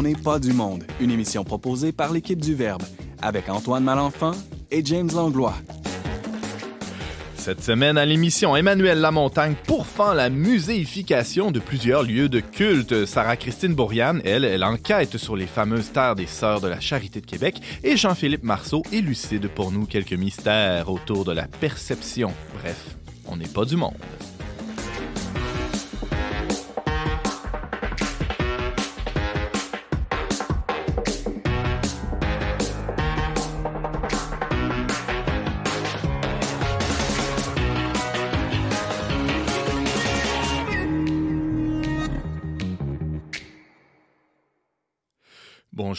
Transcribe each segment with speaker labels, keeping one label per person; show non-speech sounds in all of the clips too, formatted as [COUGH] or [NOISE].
Speaker 1: On n'est pas du monde, une émission proposée par l'équipe du Verbe, avec Antoine Malenfant et James Langlois.
Speaker 2: Cette semaine à l'émission, Emmanuel Lamontagne pourfend la muséification de plusieurs lieux de culte. Sarah-Christine Bourriane, elle, elle enquête sur les fameuses terres des Sœurs de la Charité de Québec. Et Jean-Philippe Marceau élucide pour nous quelques mystères autour de la perception. Bref, on n'est pas du monde.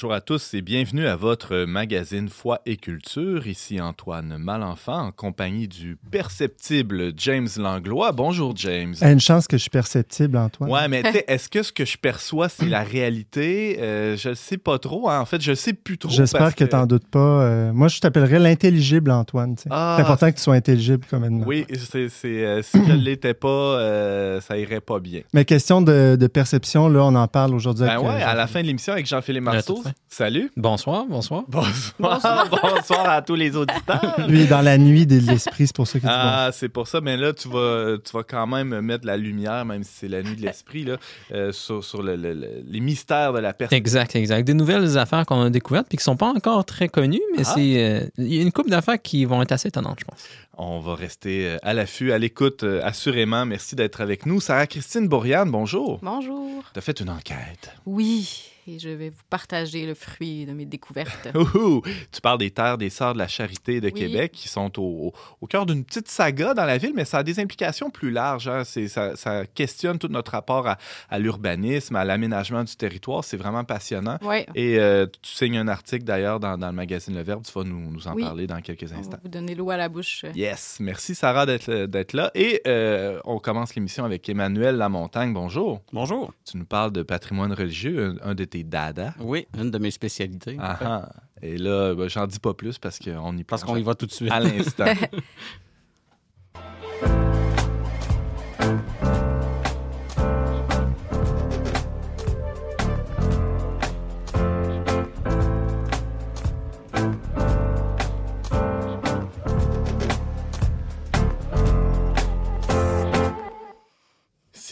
Speaker 2: Bonjour à tous et bienvenue à votre magazine Foi et Culture. Ici Antoine Malenfant en compagnie du perceptible James Langlois. Bonjour James.
Speaker 3: une chance que je suis perceptible, Antoine.
Speaker 2: Ouais, mais [LAUGHS] est-ce que ce que je perçois, c'est la réalité? Euh, je ne sais pas trop. Hein. En fait, je ne sais plus trop.
Speaker 3: J'espère que, tu n'en doutes pas. Euh, moi, je t'appellerais l'intelligible, Antoine. Ah, c'est important que tu sois intelligible comme nous.
Speaker 2: Oui, c'est, euh, si je ne l'étais pas, ça irait pas bien.
Speaker 3: Mais question de, perception, là, on en parle aujourd'hui.
Speaker 2: Ben ouais, à la fin de l'émission avec Jean-Philippe Marceau. Salut.
Speaker 4: Bonsoir, bonsoir.
Speaker 2: Bonsoir. [LAUGHS] Bonsoir, à tous les auditeurs.
Speaker 3: Lui, dans la nuit de l'esprit, c'est pour ça que tu
Speaker 2: Ah, c'est pour ça. Mais là, tu vas, tu vas quand même mettre la lumière, même si c'est la nuit de l'esprit, là, euh, sur, sur les mystères de la personne.
Speaker 4: Exact, exact. Des nouvelles affaires qu'on a découvertes puis qui sont pas encore très connues, mais ah. c'est euh, il y a une couple d'affaires qui vont être assez étonnantes, je pense.
Speaker 2: On va rester euh, à l'affût, à l'écoute, assurément. Merci d'être avec nous. Sarah-Christine Bourriane, bonjour.
Speaker 5: Bonjour.
Speaker 2: Tu as fait une enquête.
Speaker 5: Oui et je vais vous partager le fruit de mes découvertes. [LAUGHS]
Speaker 2: Tu parles des terres des Sœurs de la Charité de Québec qui sont au, au, cœur d'une petite saga dans la ville, mais ça a des implications plus larges. Hein. Ça, ça, questionne tout notre rapport à, l'urbanisme, à l'aménagement du territoire. C'est vraiment passionnant. Et euh, tu signes un article d'ailleurs dans, dans, le magazine Le Verbe. Tu vas nous, nous en parler dans quelques instants. On va
Speaker 5: vous donner l'eau à la bouche.
Speaker 2: Yes. Merci Sarah d'être là. Et euh, on commence l'émission avec Emmanuel Lamontagne. Bonjour.
Speaker 6: Bonjour.
Speaker 2: Tu nous parles de patrimoine religieux, un, un de tes dada.
Speaker 6: Oui, une de mes spécialités.
Speaker 2: Ah, ah. Et là, ben, j'en dis pas plus parce qu'on y
Speaker 6: Parce qu'on y va tout de suite.
Speaker 2: À l'instant. [LAUGHS]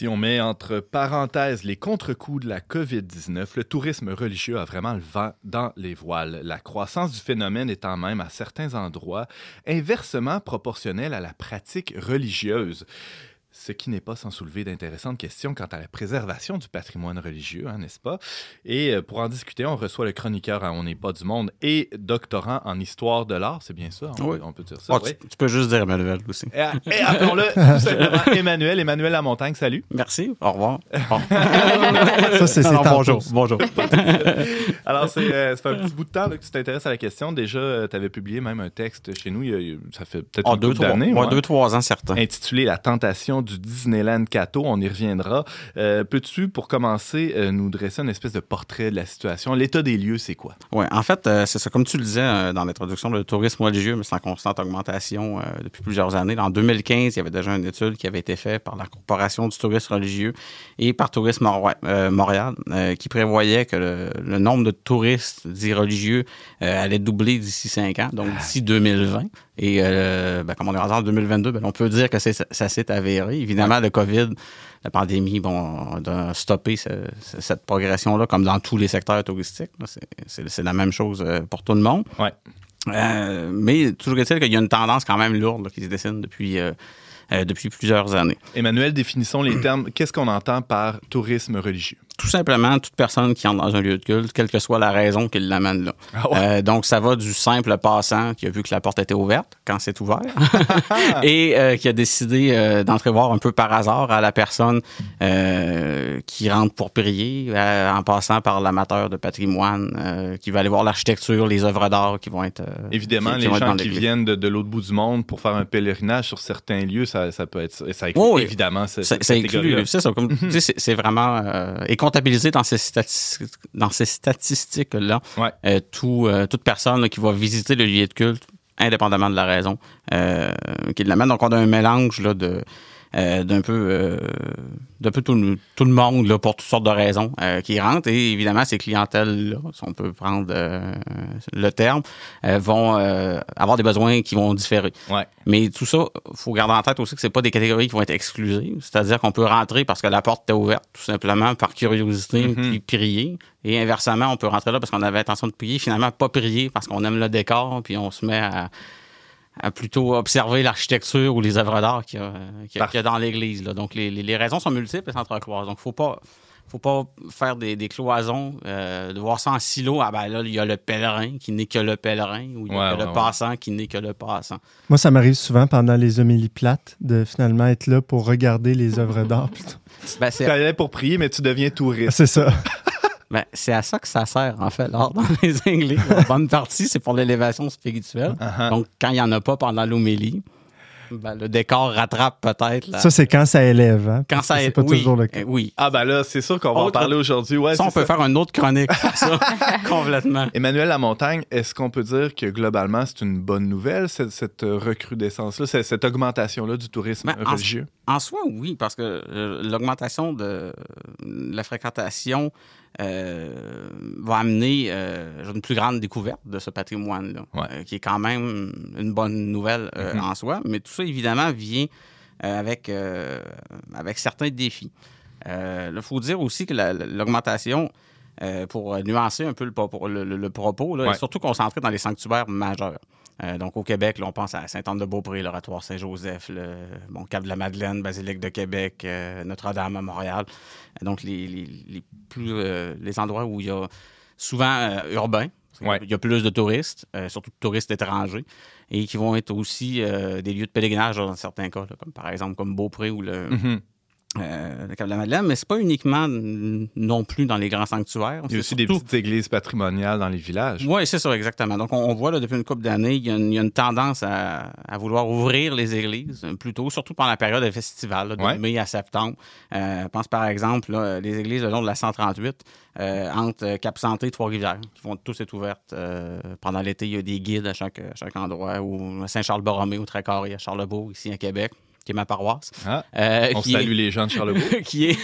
Speaker 2: Si on met entre parenthèses les contre-coups de la COVID-19, le tourisme religieux a vraiment le vent dans les voiles. La croissance du phénomène étant même à certains endroits inversement proportionnelle à la pratique religieuse ce qui n'est pas sans soulever d'intéressantes questions quant à la préservation du patrimoine religieux, hein, n'est-ce pas? Et euh, pour en discuter, on reçoit le chroniqueur à On n'est pas du monde et doctorant en histoire de l'art, c'est bien ça?
Speaker 6: oui.
Speaker 2: On peut dire ça.
Speaker 6: Ah, tu, peux juste dire Emmanuel aussi.
Speaker 2: Et, appelons-le [LAUGHS] tout simplement Emmanuel. Emmanuel Lamontagne, salut.
Speaker 6: Merci, au revoir. [LAUGHS]
Speaker 3: ça, c'est
Speaker 6: Bonjour. bonjour. [LAUGHS]
Speaker 2: Alors, euh, ça fait un petit bout de temps que tu t'intéresses à la question. Déjà, euh, tu avais publié même un texte chez nous, ça fait peut-être
Speaker 6: ah, deux, trois,
Speaker 2: années.
Speaker 6: deux, trois ans, certains.
Speaker 2: Intitulé La tentation du Disneyland Cato. On y reviendra. Euh, peux-tu, pour commencer, euh, nous dresser une espèce de portrait de la situation? L'état des lieux, c'est quoi?
Speaker 6: Oui, en fait, euh, c'est ça. Comme tu le disais dans l'introduction, le tourisme religieux, mais c'est en constante augmentation depuis plusieurs années. En 2015, il y avait déjà une étude qui avait été faite par la Corporation du tourisme religieux et par Tourisme Montréal qui prévoyait que le, nombre de touristes dits religieux allait doubler d'ici cinq ans, donc d'ici 2020. Et ben, comme on est en 2022, ben, on peut dire que ça s'est avéré Évidemment, le COVID, la pandémie, bon, a stoppé cette progression-là, comme dans tous les secteurs touristiques. C'est la même chose euh, pour tout le monde.
Speaker 2: Ouais.
Speaker 6: Euh, mais toujours est-il qu'il y a une tendance quand même lourde qui se dessine depuis, euh, depuis plusieurs années.
Speaker 2: Emmanuel, définissons les termes. Qu'est-ce qu'on entend par tourisme religieux?
Speaker 6: Tout simplement toute personne qui entre dans un lieu de culte, quelle que soit la raison qui l'amène là. Ah euh, donc, ça va du simple passant qui a vu que la porte était ouverte quand c'est ouvert [LAUGHS] et euh, qui a décidé euh, d'entrer voir un peu par hasard à la personne qui rentre pour prier, en passant par l'amateur de patrimoine qui va aller voir l'architecture, les œuvres d'art qui vont être...
Speaker 2: Évidemment, les gens qui viennent de, l'autre bout du monde pour faire un pèlerinage sur certains lieux, ça, ça peut être... Ça inclut, évidemment,
Speaker 6: c'est ça, C'est ça, comme, c'est vraiment comptabiliser dans ces, statistiques, dans ces statistiques-là euh, tout, euh, toute personne qui va visiter le lieu de culte, indépendamment de la raison euh, qui l'amène. Donc, on a un mélange là, de, d'un peu, d'un peu tout, le monde là, pour toutes sortes de raisons qui rentrent. Et évidemment, ces clientèles-là, si on peut prendre le terme, vont avoir des besoins qui vont différer.
Speaker 2: Ouais.
Speaker 6: Mais tout ça, il faut garder en tête aussi que c'est pas des catégories qui vont être exclusives. C'est-à-dire qu'on peut rentrer parce que la porte est ouverte, tout simplement, par curiosité, mm-hmm. puis prier. Et inversement, on peut rentrer là parce qu'on avait l'intention de prier, finalement pas prier parce qu'on aime le décor, puis on se met à, plutôt observer l'architecture ou les œuvres d'art qu'il y, a dans l'église. Donc les, raisons sont multiples et s'entrecroisent. Donc faut pas faut pas faire des, cloisons, euh, de voir ça en silo. Ah ben là, il y a le pèlerin qui n'est que le pèlerin, ou il y a le passant qui n'est que le passant.
Speaker 3: Moi, ça m'arrive souvent pendant les homélies plates de finalement être là pour regarder les œuvres d'art.
Speaker 2: Ben, tu allais pour prier, mais tu deviens touriste.
Speaker 3: C'est ça. [LAUGHS]
Speaker 6: Ben, c'est à ça que ça sert, en fait, l'art dans les églises. La bonne partie, c'est pour l'élévation spirituelle. Uh-huh. Donc, quand il n'y en a pas pendant l'homélie, ben, le décor rattrape peut-être.
Speaker 3: Ça, c'est quand ça élève. Hein?
Speaker 6: Quand ça
Speaker 3: élève. pas toujours le cas.
Speaker 6: Eh oui.
Speaker 2: Ah, ben là, c'est sûr qu'on va en parler aujourd'hui. Ouais,
Speaker 6: ça, on peut faire une autre chronique ça, [LAUGHS] complètement.
Speaker 2: Emmanuel Lamontagne, est-ce qu'on peut dire que globalement, c'est une bonne nouvelle, cette, recrudescence-là, cette, augmentation-là du tourisme ben, religieux?
Speaker 6: En, soi, oui, parce que euh, l'augmentation de la fréquentation euh, va amener euh, une plus grande découverte de ce patrimoine-là, euh, qui est quand même une bonne nouvelle mm-hmm. en soi. Mais tout ça, évidemment, vient avec, avec certains défis. Il faut dire aussi que l'augmentation, pour nuancer un peu le, propos, est surtout concentrée dans les sanctuaires majeurs. Euh, donc, au Québec, on pense à Sainte-Anne-de-Beaupré, l'Oratoire Saint-Joseph, le bon, Cap de la Madeleine, Basilique de Québec, euh, Notre-Dame à Montréal. Donc, les, plus, euh, les endroits où il y a souvent urbain, il y a plus de touristes, surtout de touristes étrangers, et qui vont être aussi des lieux de pèlerinage dans certains cas, comme par exemple comme Beaupré ou le, mm-hmm euh, le Cap de la Madeleine, mais c'est pas uniquement non plus dans les grands sanctuaires.
Speaker 2: Il y a aussi des petites églises patrimoniales dans les villages.
Speaker 6: Oui, c'est ça, exactement. Donc, on, voit là, depuis une couple d'années, il, y, a une tendance à, vouloir ouvrir les églises, euh, plutôt, surtout pendant la période des festivals, de mai à septembre. Euh, pense par exemple là, les églises le long de la 138, euh, entre Cap-Santé et Trois-Rivières, qui vont tous être ouvertes. pendant l'été, il y a des guides à chaque, chaque endroit, ou Saint-Charles-Borromée, au Trécarré, à Charlebourg, ici à Québec qui est ma paroisse.
Speaker 2: Ah, euh, on salue les gens de Charlebourg. [LAUGHS]
Speaker 6: qui, est,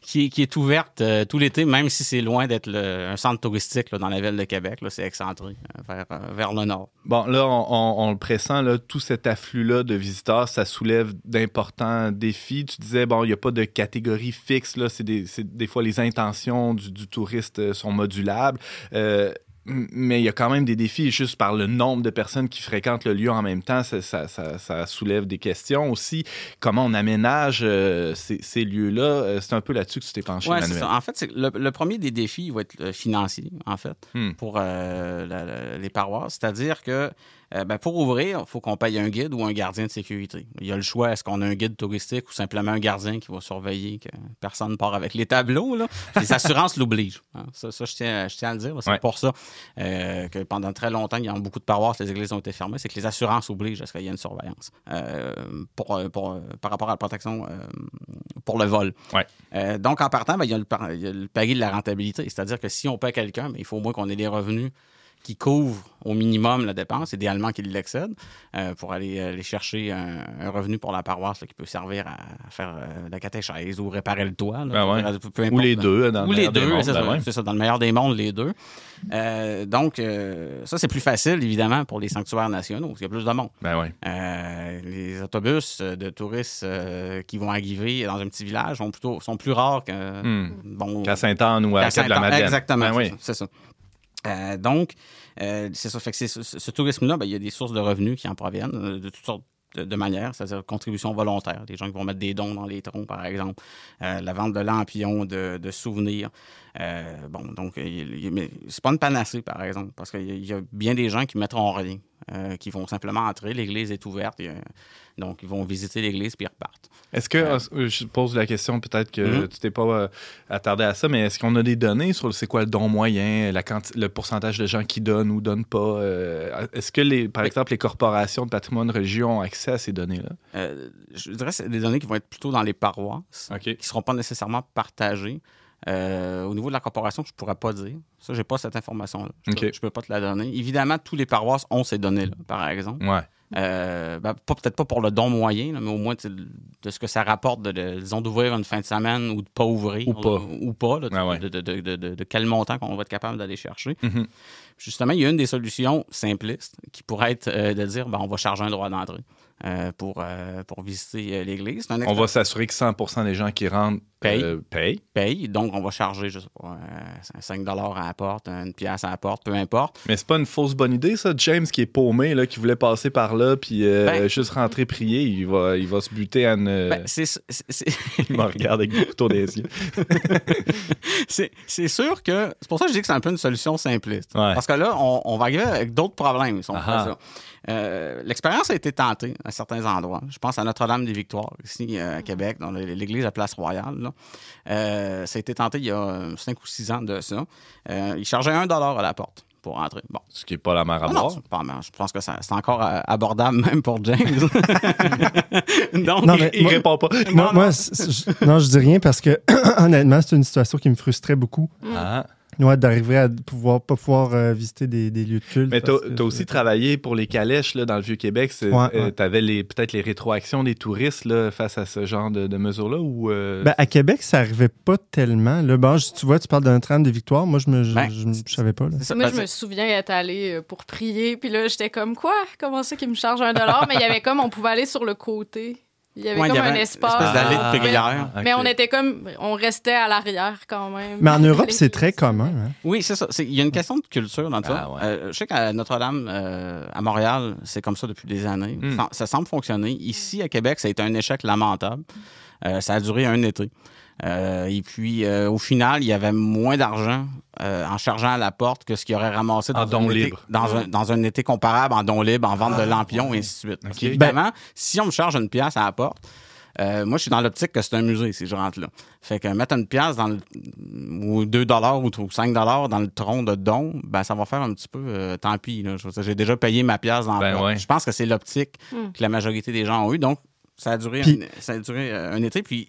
Speaker 6: qui, qui, est ouverte euh, tout l'été, même si c'est loin d'être un centre touristique dans la ville de Québec. C'est excentré euh, vers, vers, le nord.
Speaker 2: Bon, là, on, le pressent, là, tout cet afflux-là de visiteurs, ça soulève d'importants défis. Tu disais, bon, il n'y a pas de catégorie fixe. Là, des, des, fois, les intentions du, du touriste sont modulables mais il y a quand même des défis juste par le nombre de personnes qui fréquentent le lieu en même temps. Ça, soulève des questions aussi. Comment on aménage euh, ces, lieux-là? Euh, c'est un peu là-dessus que tu t'es penché,
Speaker 6: Manuel. En fait, le, premier des défis va être euh, financier, en fait, hmm. pour les paroisses. C'est-à-dire que euh, ben, pour ouvrir, il faut qu'on paye un guide ou un gardien de sécurité. Il y a le choix, est-ce qu'on a un guide touristique ou simplement un gardien qui va surveiller que personne ne part avec les tableaux. Là? Les [LAUGHS] assurances l'obligent. Hein. Ça, je, tiens, je tiens à le dire. C'est pour ça euh, que pendant très longtemps, il y a beaucoup de paroisses, les églises ont été fermées. C'est que les assurances obligent à ce qu'il y ait une surveillance euh, pour, par rapport à la protection pour le vol. donc, en partant, ben, il, y a le, il, y a le, pari de la rentabilité. C'est-à-dire que si on paie quelqu'un, ben, il faut au moins qu'on ait des revenus qui couvre au minimum la dépense, idéalement qu'il l'excède, euh, pour aller, aller chercher un, revenu pour la paroisse qui peut servir à, faire euh, la catéchèse ou réparer le toit.
Speaker 2: Ben ou les deux. Dans
Speaker 6: ou
Speaker 2: les deux,
Speaker 6: c'est ça, dans le meilleur des mondes, les deux. Euh, donc, ça, c'est plus facile, évidemment, pour les sanctuaires nationaux, parce qu'il y a plus de monde.
Speaker 2: Ben
Speaker 6: les autobus de touristes qui vont arriver dans un petit village sont, plutôt, sont plus rares
Speaker 2: hmm. bon, qu'à Sainte-Anne ou à, à Madeleine.
Speaker 6: Exactement, ben c'est ça. Euh, donc, euh, c'est ça. Fait que ce, tourisme-là, ben, il y a des sources de revenus qui en proviennent euh, de toutes sortes de, manières, c'est-à-dire contribution volontaire, des gens qui vont mettre des dons dans les troncs, par exemple, la vente de lampions, de, souvenirs. bon, donc, c'est pas une panacée, par exemple, parce qu'il y, a bien des gens qui mettront rien, qui vont simplement entrer, l'église est ouverte, donc ils vont visiter l'église puis ils repartent.
Speaker 2: Est-ce que, euh, euh, je pose la question, peut-être que mhm. tu t'es pas euh, attardé à ça, mais est-ce qu'on a des données sur c'est quoi le don moyen, la le pourcentage de gens qui donnent ou donnent pas? est-ce que, les, par exemple, les corporations de patrimoine religieux ont accès à ces données-là?
Speaker 6: je dirais que c'est des données qui vont être plutôt dans les paroisses, qui ne seront pas nécessairement partagées. Au niveau de la corporation, je ne pourrais pas dire. Ça, je n'ai pas cette information-là. Je ne peux, pas te la donner. Évidemment, tous les paroisses ont ces données-là, par exemple.
Speaker 2: Ouais.
Speaker 6: Euh, ben, peut-être pas pour le don moyen, mais au moins de ce que ça rapporte, de, disons, d'ouvrir une fin de semaine ou de pas ouvrir.
Speaker 2: Ou pas.
Speaker 6: Ou, pas,
Speaker 2: ah
Speaker 6: de, quel montant qu'on va être capable d'aller chercher.
Speaker 2: Mm-hmm.
Speaker 6: Justement, il y a une des solutions simplistes qui pourrait être de dire ben, on va charger un droit d'entrée. Euh, pour, euh, pour visiter euh, l'église.
Speaker 2: On va s'assurer que 100% des gens qui rentrent payent.
Speaker 6: payent. Donc, on va charger, je sais pas, 5 à la porte, une pièce à la porte, peu importe.
Speaker 2: Mais c'est pas une fausse bonne idée, ça, James, qui est paumé, là, qui voulait passer par là, puis ben, juste rentrer prier, il va, il va se buter à une.
Speaker 6: Ben, [LAUGHS]
Speaker 2: il me regarde avec le couteau des yeux. [LAUGHS]
Speaker 6: c'est sûr que. C'est pour ça que je dis que c'est un peu une solution simpliste. Parce que là, on, va arriver avec d'autres problèmes si on fait ça. Euh, l'expérience a été tentée à certains endroits. Je pense à Notre-Dame-des-Victoires, ici euh, à Québec, dans l'église à Place Royale. Euh, ça a été tenté il y a cinq ou six ans de ça. ils chargeaient un dollar à la porte pour entrer. Bon.
Speaker 2: Ce qui n'est pas la mer à
Speaker 6: boire. je pense que c'est encore abordable [LAUGHS] même pour James. [LAUGHS]
Speaker 2: Donc, non, mais il, ne répond pas.
Speaker 3: Moi, non, je, non, je dis rien parce que [CLEARS THROAT] honnêtement, c'est une situation qui me frustrait beaucoup.
Speaker 2: Ah.
Speaker 3: Ouais, d'arriver à pouvoir pas pouvoir euh, visiter des, lieux de culte.
Speaker 2: Mais tu as, aussi travaillé pour les calèches là, dans le Vieux-Québec. Euh, tu avais peut-être les rétroactions des touristes là, face à ce genre de, mesures-là? ou euh?
Speaker 3: ben, À Québec, ça arrivait pas tellement. Là, bon, tu vois, tu parles d'un train de victoire. Moi, je ne ben, savais pas. Là.
Speaker 5: Moi, je me souviens être allé pour prier. Puis là, j'étais comme quoi? Comment ça qu'ils me chargent un dollar? [LAUGHS] Mais il y avait comme, on pouvait aller sur le côté. Il y avait comme un espace.
Speaker 6: d'allée de
Speaker 5: ah, Mais on était comme. On restait à l'arrière quand même.
Speaker 3: Mais en [LAUGHS] Europe, c'est très commun. Hein.
Speaker 6: Oui, c'est ça. Il y a une question de culture dans ça. Ah, euh, je sais qu'à Notre-Dame, euh, à Montréal, c'est comme ça depuis des années. Hmm. Ça, semble fonctionner. Ici, à Québec, ça a été un échec lamentable. Euh, ça a duré un été. Euh, et puis, euh, au final, il y avait moins d'argent euh, en chargeant à la porte que ce qu'il aurait ramassé dans, un, été, dans, un, été comparable en don libre, en vente de ah, lampions, et ainsi de suite. évidemment, si on me charge une pièce à la porte, moi, je suis dans l'optique que c'est un musée si je rentre là. Fait que mettre une pièce dans le, ou 2 dollars ou 5 dollars dans le tronc de don, ben ça va faire un petit peu tant pis. J'ai déjà payé ma pièce dans
Speaker 2: ben
Speaker 6: Je pense que c'est l'optique hmm. que la majorité des gens ont eu. Donc, ça a duré, ça a duré un été. Puis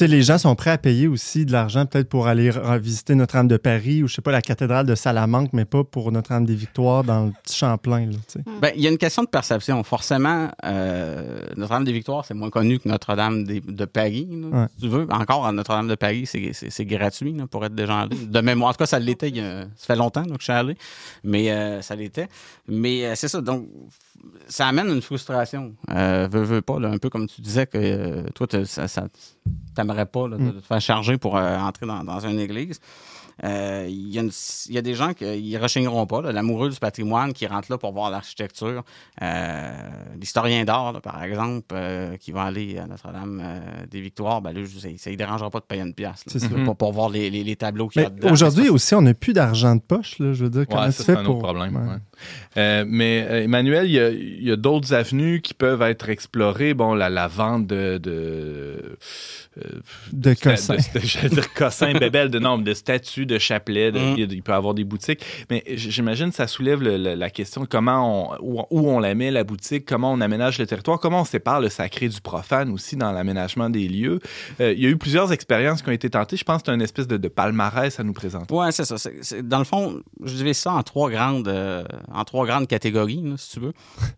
Speaker 3: les gens sont prêts à payer aussi de l'argent peut-être pour aller visiter Notre-Dame de Paris ou, je sais pas, la cathédrale de Salamanque, mais pas pour Notre-Dame des Victoires dans le petit Champlain.
Speaker 6: Hmm. Ben, il y a une question de perception. Forcément, euh, Notre-Dame des Victoires, c'est moins connu que Notre-Dame de Paris. Si tu veux, encore à Notre-Dame de Paris, c'est gratuit pour être déjà allé. De mémoire, en tout cas, ça l'était. Ça fait longtemps que je suis allé, mais euh, ça l'était. Mais euh, c'est ça. Donc, ça amène une frustration. Euh, veux, pas, un peu comme tu disais que euh, toi, ça, ça t'aimerais pas de, mm. te faire charger pour euh, entrer dans, dans, une église. Il euh, y, a des gens qui ne rechigneront pas. L'amoureux du patrimoine qui rentre là pour voir l'architecture. Euh, l'historien d'art, par exemple, euh, qui va aller à Notre-Dame des Victoires, ben ça ne lui dérangera pas de payer une pièce. Pour, pour, voir les, les, tableaux qu'il y a dedans.
Speaker 3: Aujourd'hui aussi, on n'a plus d'argent de poche. Là, je veux dire,
Speaker 2: comment
Speaker 3: tu fais
Speaker 2: pour... problème. mais Emmanuel, il y a, d'autres avenues qui peuvent être explorées. Bon, la, la vente de... de
Speaker 3: de cossins.
Speaker 2: De, dire cossins, [LAUGHS] bébelles, de nombre de statues, de chapelets. Mm. Il peut y avoir des boutiques. Mais j'imagine que ça soulève la question comment on, où, on la met, la boutique, comment on aménage le territoire, comment on sépare le sacré du profane aussi dans l'aménagement des lieux. Euh, il y a eu plusieurs expériences qui ont été tentées. Je pense que c'est une espèce de, palmarès à nous présenter.
Speaker 6: Oui, c'est ça. dans le fond, je dirais ça en trois grandes, euh, en trois grandes catégories, si tu veux.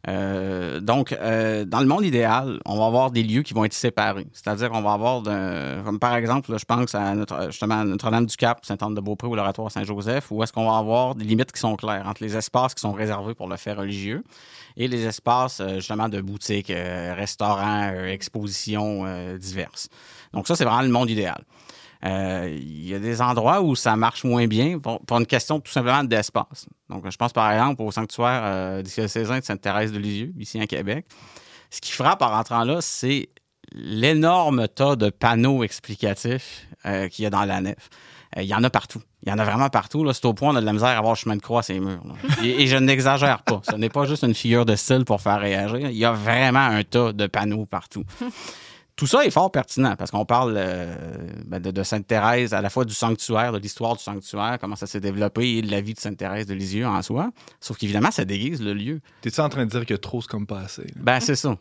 Speaker 6: Euh, donc, dans le monde idéal, on va avoir des lieux qui vont être séparés. C'est-à-dire qu'on va avoir comme par exemple, je pense à notre, justement Notre-Dame-du-Cap, Sainte-Anne-de-Beaupré ou l'Oratoire Saint-Joseph, où est-ce qu'on va avoir des limites qui sont claires entre les espaces qui sont réservés pour le fait religieux et les espaces euh, justement de boutiques, euh, restaurants, euh, expositions diverses. Donc ça, c'est vraiment le monde idéal. Il y a des endroits où ça marche moins bien pour, une question tout simplement d'espace. Donc, je pense par exemple au sanctuaire du César de Sainte-Thérèse de Lisieux, ici à Québec. Ce qui frappe en rentrant là, c'est l'énorme tas de panneaux explicatifs euh, qu'il y a dans la nef. Euh, il y en a partout. Il y en a vraiment partout. C'est au point, on a de la misère à avoir chemin de croix à ces murs. Et, je n'exagère pas. Ce n'est pas juste une figure de style pour faire réagir. Il y a vraiment un tas de panneaux partout. Tout ça est fort pertinent parce qu'on parle euh, ben, de, Sainte-Thérèse, à la fois du sanctuaire, de l'histoire du sanctuaire, comment ça s'est développé et de la vie de Sainte-Thérèse de Lisieux en soi. Sauf qu'évidemment, ça déguise le lieu.
Speaker 2: T'es-tu en train de dire que trop, c'est comme pas assez?
Speaker 6: Ben, c'est ça.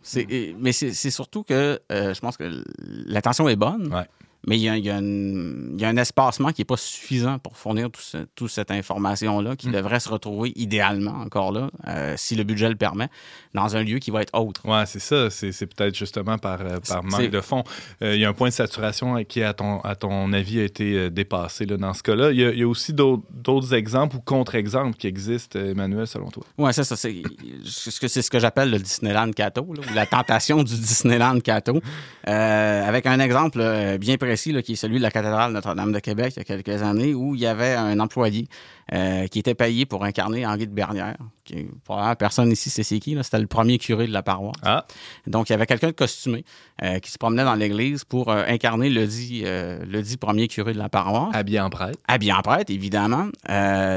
Speaker 6: mais c'est surtout que euh, je pense que l'attention est bonne. Mais il y a, un espacement qui n'est pas suffisant pour fournir toute cette information-là, qui mm. devrait se retrouver idéalement, encore là, euh, si le budget le permet, dans un lieu qui va être autre.
Speaker 2: Oui, c'est ça. C'est peut-être justement par, euh, par manque de fonds. Euh, il y a un point de saturation qui, à ton, à ton avis, a été dépassé là, dans ce cas-là. Il y a, aussi d'autres exemples ou contre-exemples qui existent, Emmanuel, selon toi?
Speaker 6: Oui, c'est ça. C'est ce que j'appelle le Disneyland Cato, ou la tentation du Disneyland Cato. avec un exemple bien précis, là, qui est celui de la cathédrale Notre-Dame de Québec, il y a quelques années, où il y avait un employé euh, qui était payé pour incarner Henri de Bernière. Qui, personne ici sait c'est qui. C'était le premier curé de la paroisse.
Speaker 2: Ah.
Speaker 6: Donc, il y avait quelqu'un de costumé euh, qui se promenait dans l'église pour euh, incarner le dit, le dit premier curé de la paroisse.
Speaker 2: Habillé en prêtre.
Speaker 6: Habillé en prêtre, évidemment.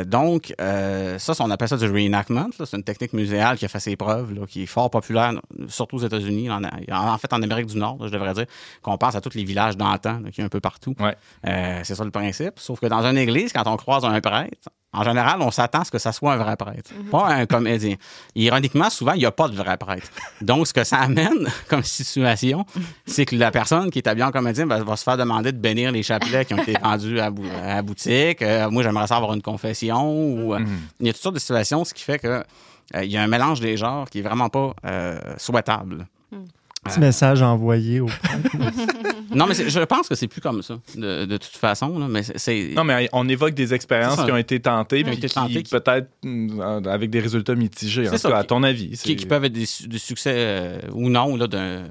Speaker 6: donc, ça, on appelle ça du reenactment. C'est une technique muséale qui a fait ses preuves, là, qui est fort populaire, surtout aux États-Unis, en, en, fait en Amérique du Nord, je devrais dire, qu'on pense à tous les villages d'antan, qui est un peu partout.
Speaker 2: Ouais.
Speaker 6: c'est ça le principe. Sauf que dans une église, quand on croise un prêtre, en général, on s'attend à ce que ça soit un vrai prêtre, mhm. pas un comédien. Ironiquement, souvent, il n'y a pas de vrai prêtre. Donc, ce que ça amène [LAUGHS] comme situation, c'est que la personne qui est habillée en comédien va, se faire demander de bénir les chapelets qui ont été vendus à, la boutique. Euh, moi, j'aimerais ça avoir une confession. Ou, euh, mhm. Il y a toutes sortes de situations, ce qui fait que euh, il y a un mélange des genres qui est vraiment pas souhaitable.
Speaker 3: Mhm. Petit message envoyé au [LAUGHS]
Speaker 6: Non, mais je pense que c'est plus comme ça, de, toute façon. mais c'est...
Speaker 2: Non, mais on évoque des expériences qui ont été tentées, mais qui, peut-être mm, avec des résultats mitigés, en tout cas, à ton avis.
Speaker 6: Qui, peuvent être des, succès euh, ou non. Là,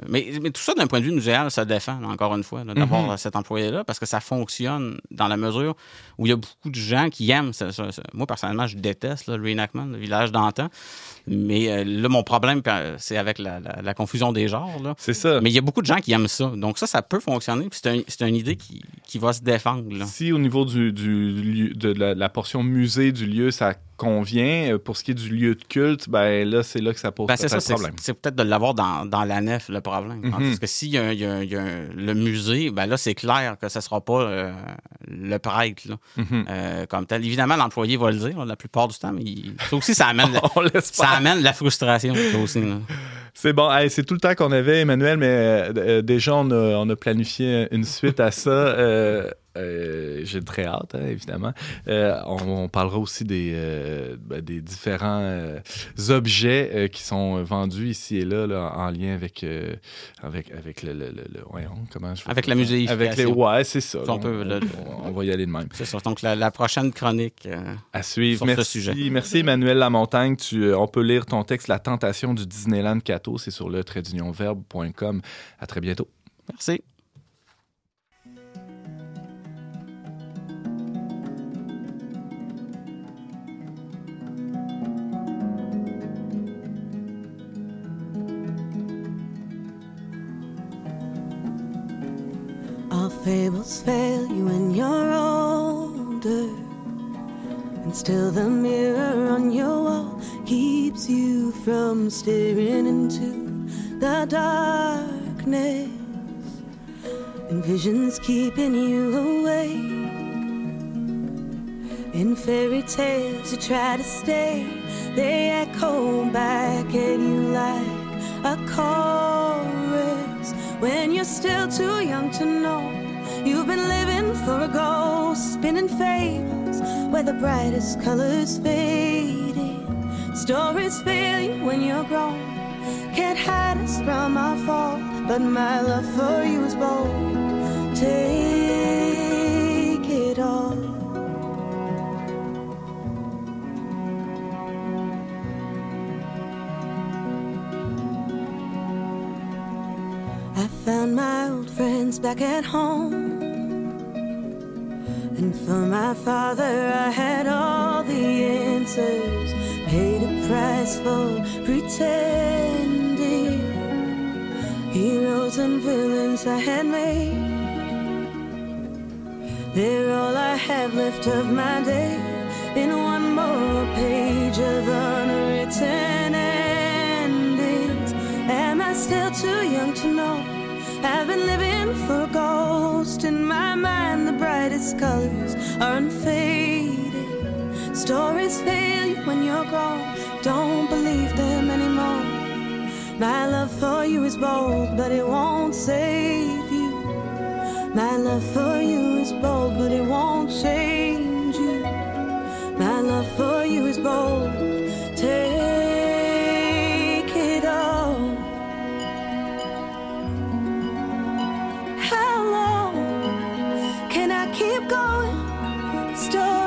Speaker 6: mais, mais, tout ça, d'un point de vue muséal, ça défend, encore une fois, d'avoir mhm. cet employé-là, parce que ça fonctionne dans la mesure où il y a beaucoup de gens qui aiment ça. Moi, personnellement, je déteste le reenactment, le village d'antan. Mais euh, là, mon problème, c'est avec la, confusion des genres.
Speaker 2: C'est ça.
Speaker 6: Mais il y a beaucoup de gens qui aiment ça. Donc ça, ça peut fonctionner. c'est une idée qui, va se défendre.
Speaker 2: Si au niveau du, de la, portion musée du lieu, ça convient. Euh, pour ce qui est du lieu de culte, ben là, c'est là que ça pose ben, peut-être problème.
Speaker 6: C'est peut-être de l'avoir dans, dans, la nef, le problème. Mhm. Parce que s'il y a, y a, y a le musée, ben là, c'est clair que ce ne sera pas euh, le prêtre mhm. euh, comme tel. Évidemment, l'employé va le dire la plupart du temps, mais ça aussi, ça amène, [LAUGHS] ça amène la frustration. aussi.
Speaker 2: C'est bon. c'est tout le temps qu'on avait, Emmanuel, mais déjà, on a, on a, planifié une suite à ça. Euh, j'ai très hâte, hein, évidemment. Euh, on, parlera aussi des, euh, ben, des différents objets qui sont vendus ici et là, en lien avec, avec, avec le, le, comment je
Speaker 6: Avec la musée
Speaker 2: Avec les, ouais, c'est ça. On, va y aller de même.
Speaker 6: C'est ça. Donc, la, prochaine chronique
Speaker 2: à suivre.
Speaker 6: Sur
Speaker 2: merci,
Speaker 6: ce sujet.
Speaker 2: Merci, Emmanuel Lamontagne. Tu, on peut lire ton texte La tentation du Disneyland Cato. C'est sur le tradeunionverbe.com. À très bientôt.
Speaker 6: Merci. Fables fail you when you're older. And still the mirror on your wall keeps you from staring into the darkness. And visions keeping you awake. In fairy tales, you try to stay, they echo back at you like a chorus when you're still too young to know You've been living for a ghost, spinning fables where the brightest colors fading. Stories fail you when you're grown. Can't hide us from our fall, but my love for you is bold. Take it all. I found my old friends back at home. And for my father, I had all the answers. Paid a price for pretending. Heroes and villains I had made. They're all I have left of my day. In one more page of unwritten endings. Am I still too young to know? I've been living for a ghost in my mind. The brightest colors are unfading. Stories fail you when you're grown. Don't believe them anymore. My love for you is bold, but it won't save you.
Speaker 7: My love for you is bold, but it won't change you. My love for you is bold. still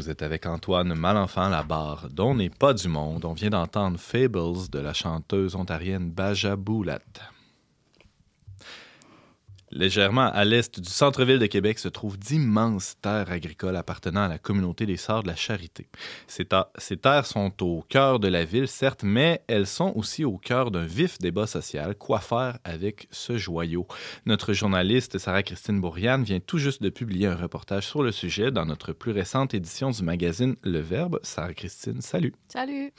Speaker 2: Vous êtes avec Antoine Malenfant Labarre, dont n'est pas du monde. On vient d'entendre Fables de la chanteuse ontarienne Baja Boulat. Légèrement à l'est du centre-ville de Québec se trouvent d'immenses terres agricoles appartenant à la communauté des Sœurs de la Charité. Ces, terres sont au cœur de la ville, certes, mais elles sont aussi au cœur d'un vif débat social. Quoi faire avec ce joyau? Notre journaliste Sarah-Christine Bourriane vient tout juste de publier un reportage sur le sujet dans notre plus récente édition du magazine Le Verbe. Sarah-Christine, salut.
Speaker 5: Salut.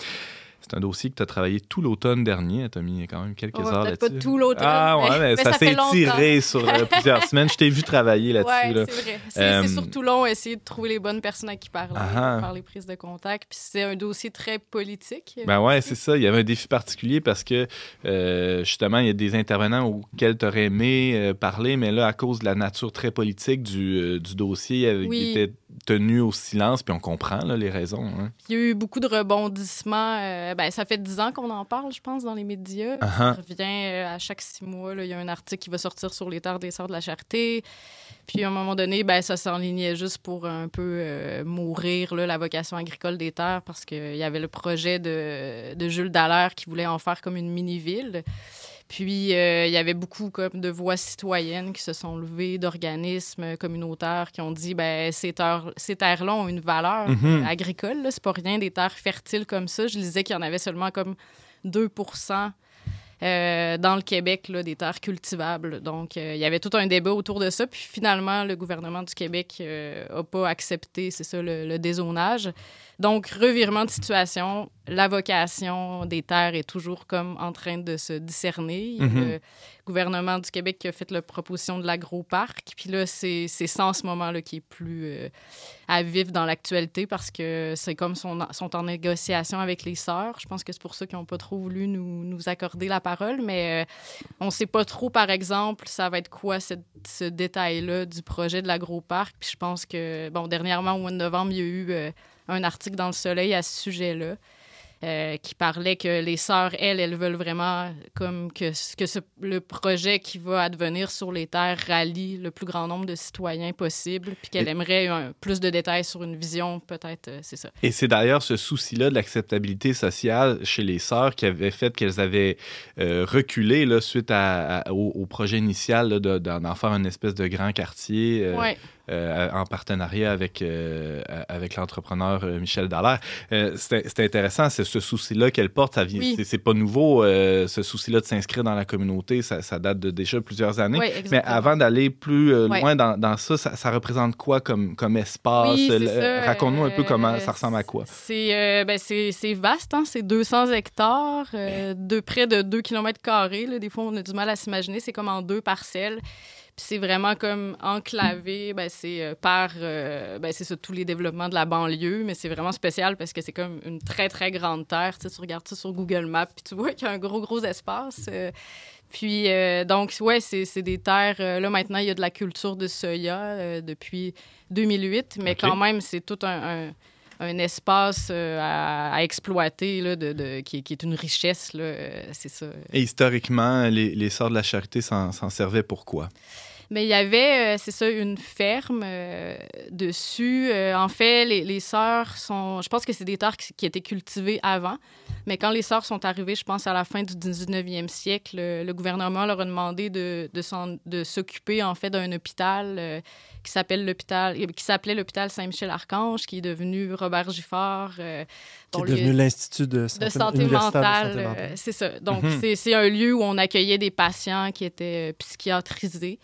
Speaker 2: C'est un dossier que tu as travaillé tout l'automne dernier. Tu as mis quand même quelques
Speaker 5: Ouais,
Speaker 2: heures là-dessus.
Speaker 5: pas tout l'automne,
Speaker 2: Ah ouais,
Speaker 5: mais-
Speaker 2: mais,
Speaker 5: mais
Speaker 2: ça,
Speaker 5: ça
Speaker 2: s'est étiré sur euh, plusieurs semaines. Je t'ai vu travailler là-dessus.
Speaker 5: Ouais,
Speaker 2: là.
Speaker 5: c'est vrai. C'est
Speaker 2: Euh,
Speaker 5: c'est surtout long essayer de trouver les bonnes personnes à qui parler,
Speaker 2: Ah ah.
Speaker 5: faire les prises de contact. Puis c'est un dossier très politique.
Speaker 2: Ben ouais, c'est ça. Il y avait un défi particulier parce que euh, justement, il y a des intervenants auxquels tu aurais aimé euh, parler, mais là, à cause de la nature très politique du, euh, du dossier, il
Speaker 5: Oui.
Speaker 2: était tenu au silence, puis on comprend là, les raisons. hein.
Speaker 5: Il y a eu beaucoup de rebondissements. euh, ben, ça fait dix ans qu'on en parle, je pense, dans les médias.
Speaker 2: Ah
Speaker 5: Ça
Speaker 2: ah.
Speaker 5: revient euh, à chaque six mois. là, Il y a un article qui va sortir sur les terres des Sœurs de la Charité. Puis à un moment donné, ben, ça s'enlignait juste pour un peu euh, mourir là, la vocation agricole des terres parce qu'il y avait le projet de, de Jules Dallaire qui voulait en faire comme une mini-ville. Puis, euh, il y avait beaucoup comme, de voix citoyennes qui se sont levées, d'organismes communautaires qui ont dit ben ces terres- ces terres-là ont une valeur
Speaker 2: Mhm.
Speaker 5: euh, agricole. C'est pas rien des terres fertiles comme ça. Je lisais qu'il y en avait seulement comme 2% euh, dans le Québec, là, des terres cultivables. Donc, euh, il y avait tout un débat autour de ça. Puis finalement, le gouvernement du Québec n'a pas accepté, c'est ça, le, le dézonage. Donc, revirement de situation, la vocation des terres est toujours comme en train de se discerner. Il y a
Speaker 2: Mhm.
Speaker 5: Le gouvernement du Québec qui a fait la proposition de l'agroparc. Puis là, c'est c'est ça en ce moment-là qui est plus euh, à vivre dans l'actualité parce que c'est comme sont, sont en négociation avec les sœurs. Je pense que c'est pour ça qu'ils n'ont pas trop voulu nous, nous accorder la parole. Mais euh, on ne sait pas trop, par exemple, ça va être quoi cette- ce détail-là du projet de l'agroparc. Puis je pense que, bon, dernièrement, au mois de novembre, il y a eu euh, un article dans Le Soleil à ce sujet-là. euh, qui parlait que les sœurs, elles, elles veulent vraiment comme que, que ce- le projet qui va advenir sur les terres rallie le plus grand nombre de citoyens possible, puis qu'elle aimerait un- plus de détails sur une vision, peut-être, euh, c'est ça.
Speaker 2: Et c'est d'ailleurs ce souci-là de l'acceptabilité sociale chez les sœurs qui avait fait qu'elles avaient euh, reculé là, suite à- à- au, au projet initial de- d'en faire une espèce de grand quartier.
Speaker 5: Ouais.
Speaker 2: Euh, en partenariat avec, euh, avec l'entrepreneur euh, Michel Dallaire. C'est intéressant, c'est ce souci-là qu'elle porte. Ça
Speaker 5: Oui.
Speaker 2: c'est- pas nouveau, ce souci-là de s'inscrire dans la communauté. Ça, ça date de déjà plusieurs années. Mais avant d'aller plus loin dans, dans ça, ça, ça représente quoi comme, comme espace?
Speaker 5: Oui,
Speaker 2: Raconte-nous un peu comment ça ressemble à quoi.
Speaker 5: C'est ben, vaste, hein? c'est 200 hectares, de près de 2 km. Des fois, on a du mal à s'imaginer. C'est comme en deux parcelles. Puis c'est vraiment comme enclavé. Ben, c'est euh, par euh, ben, c'est ça, tous les développements de la banlieue, mais c'est vraiment spécial parce que c'est comme une très, très grande terre. Tu, sais, tu regardes ça sur Google Maps, puis tu vois [LAUGHS] qu'il y a un gros, gros espace. euh, puis, euh, donc, ouais, c'est c'est des terres. euh, là, maintenant, il y a de la culture de soya euh, depuis 2008, mais quand même, c'est tout un, un- un espace euh, à, exploiter, là, de, qui, est une richesse, là, euh, c'est ça.
Speaker 2: Et historiquement, les, les de la Charité s'en servaient pour quoi?
Speaker 5: Mais il y avait, euh, c'est ça, une ferme euh, dessus. Euh, en fait, les, les sœurs sont. Je pense que c'est des terres qui, qui étaient cultivées avant. Mais quand les sœurs sont arrivées, je pense à la fin du 19e siècle, le, gouvernement leur a demandé de, de, s'occuper, en fait, d'un hôpital qui s'appelle l'hôpital, qui s'appelait l'hôpital Saint-Michel-Archange, qui est devenu Robert Giffard. euh,
Speaker 3: Qui est devenu l'Institut de
Speaker 5: de
Speaker 3: santé, de
Speaker 5: mentale.
Speaker 3: santé
Speaker 5: euh,
Speaker 3: mentale.
Speaker 5: c'est ça. Donc,
Speaker 2: Mhm.
Speaker 5: c'est- c'est un lieu où on accueillait des patients qui étaient psychiatrisés.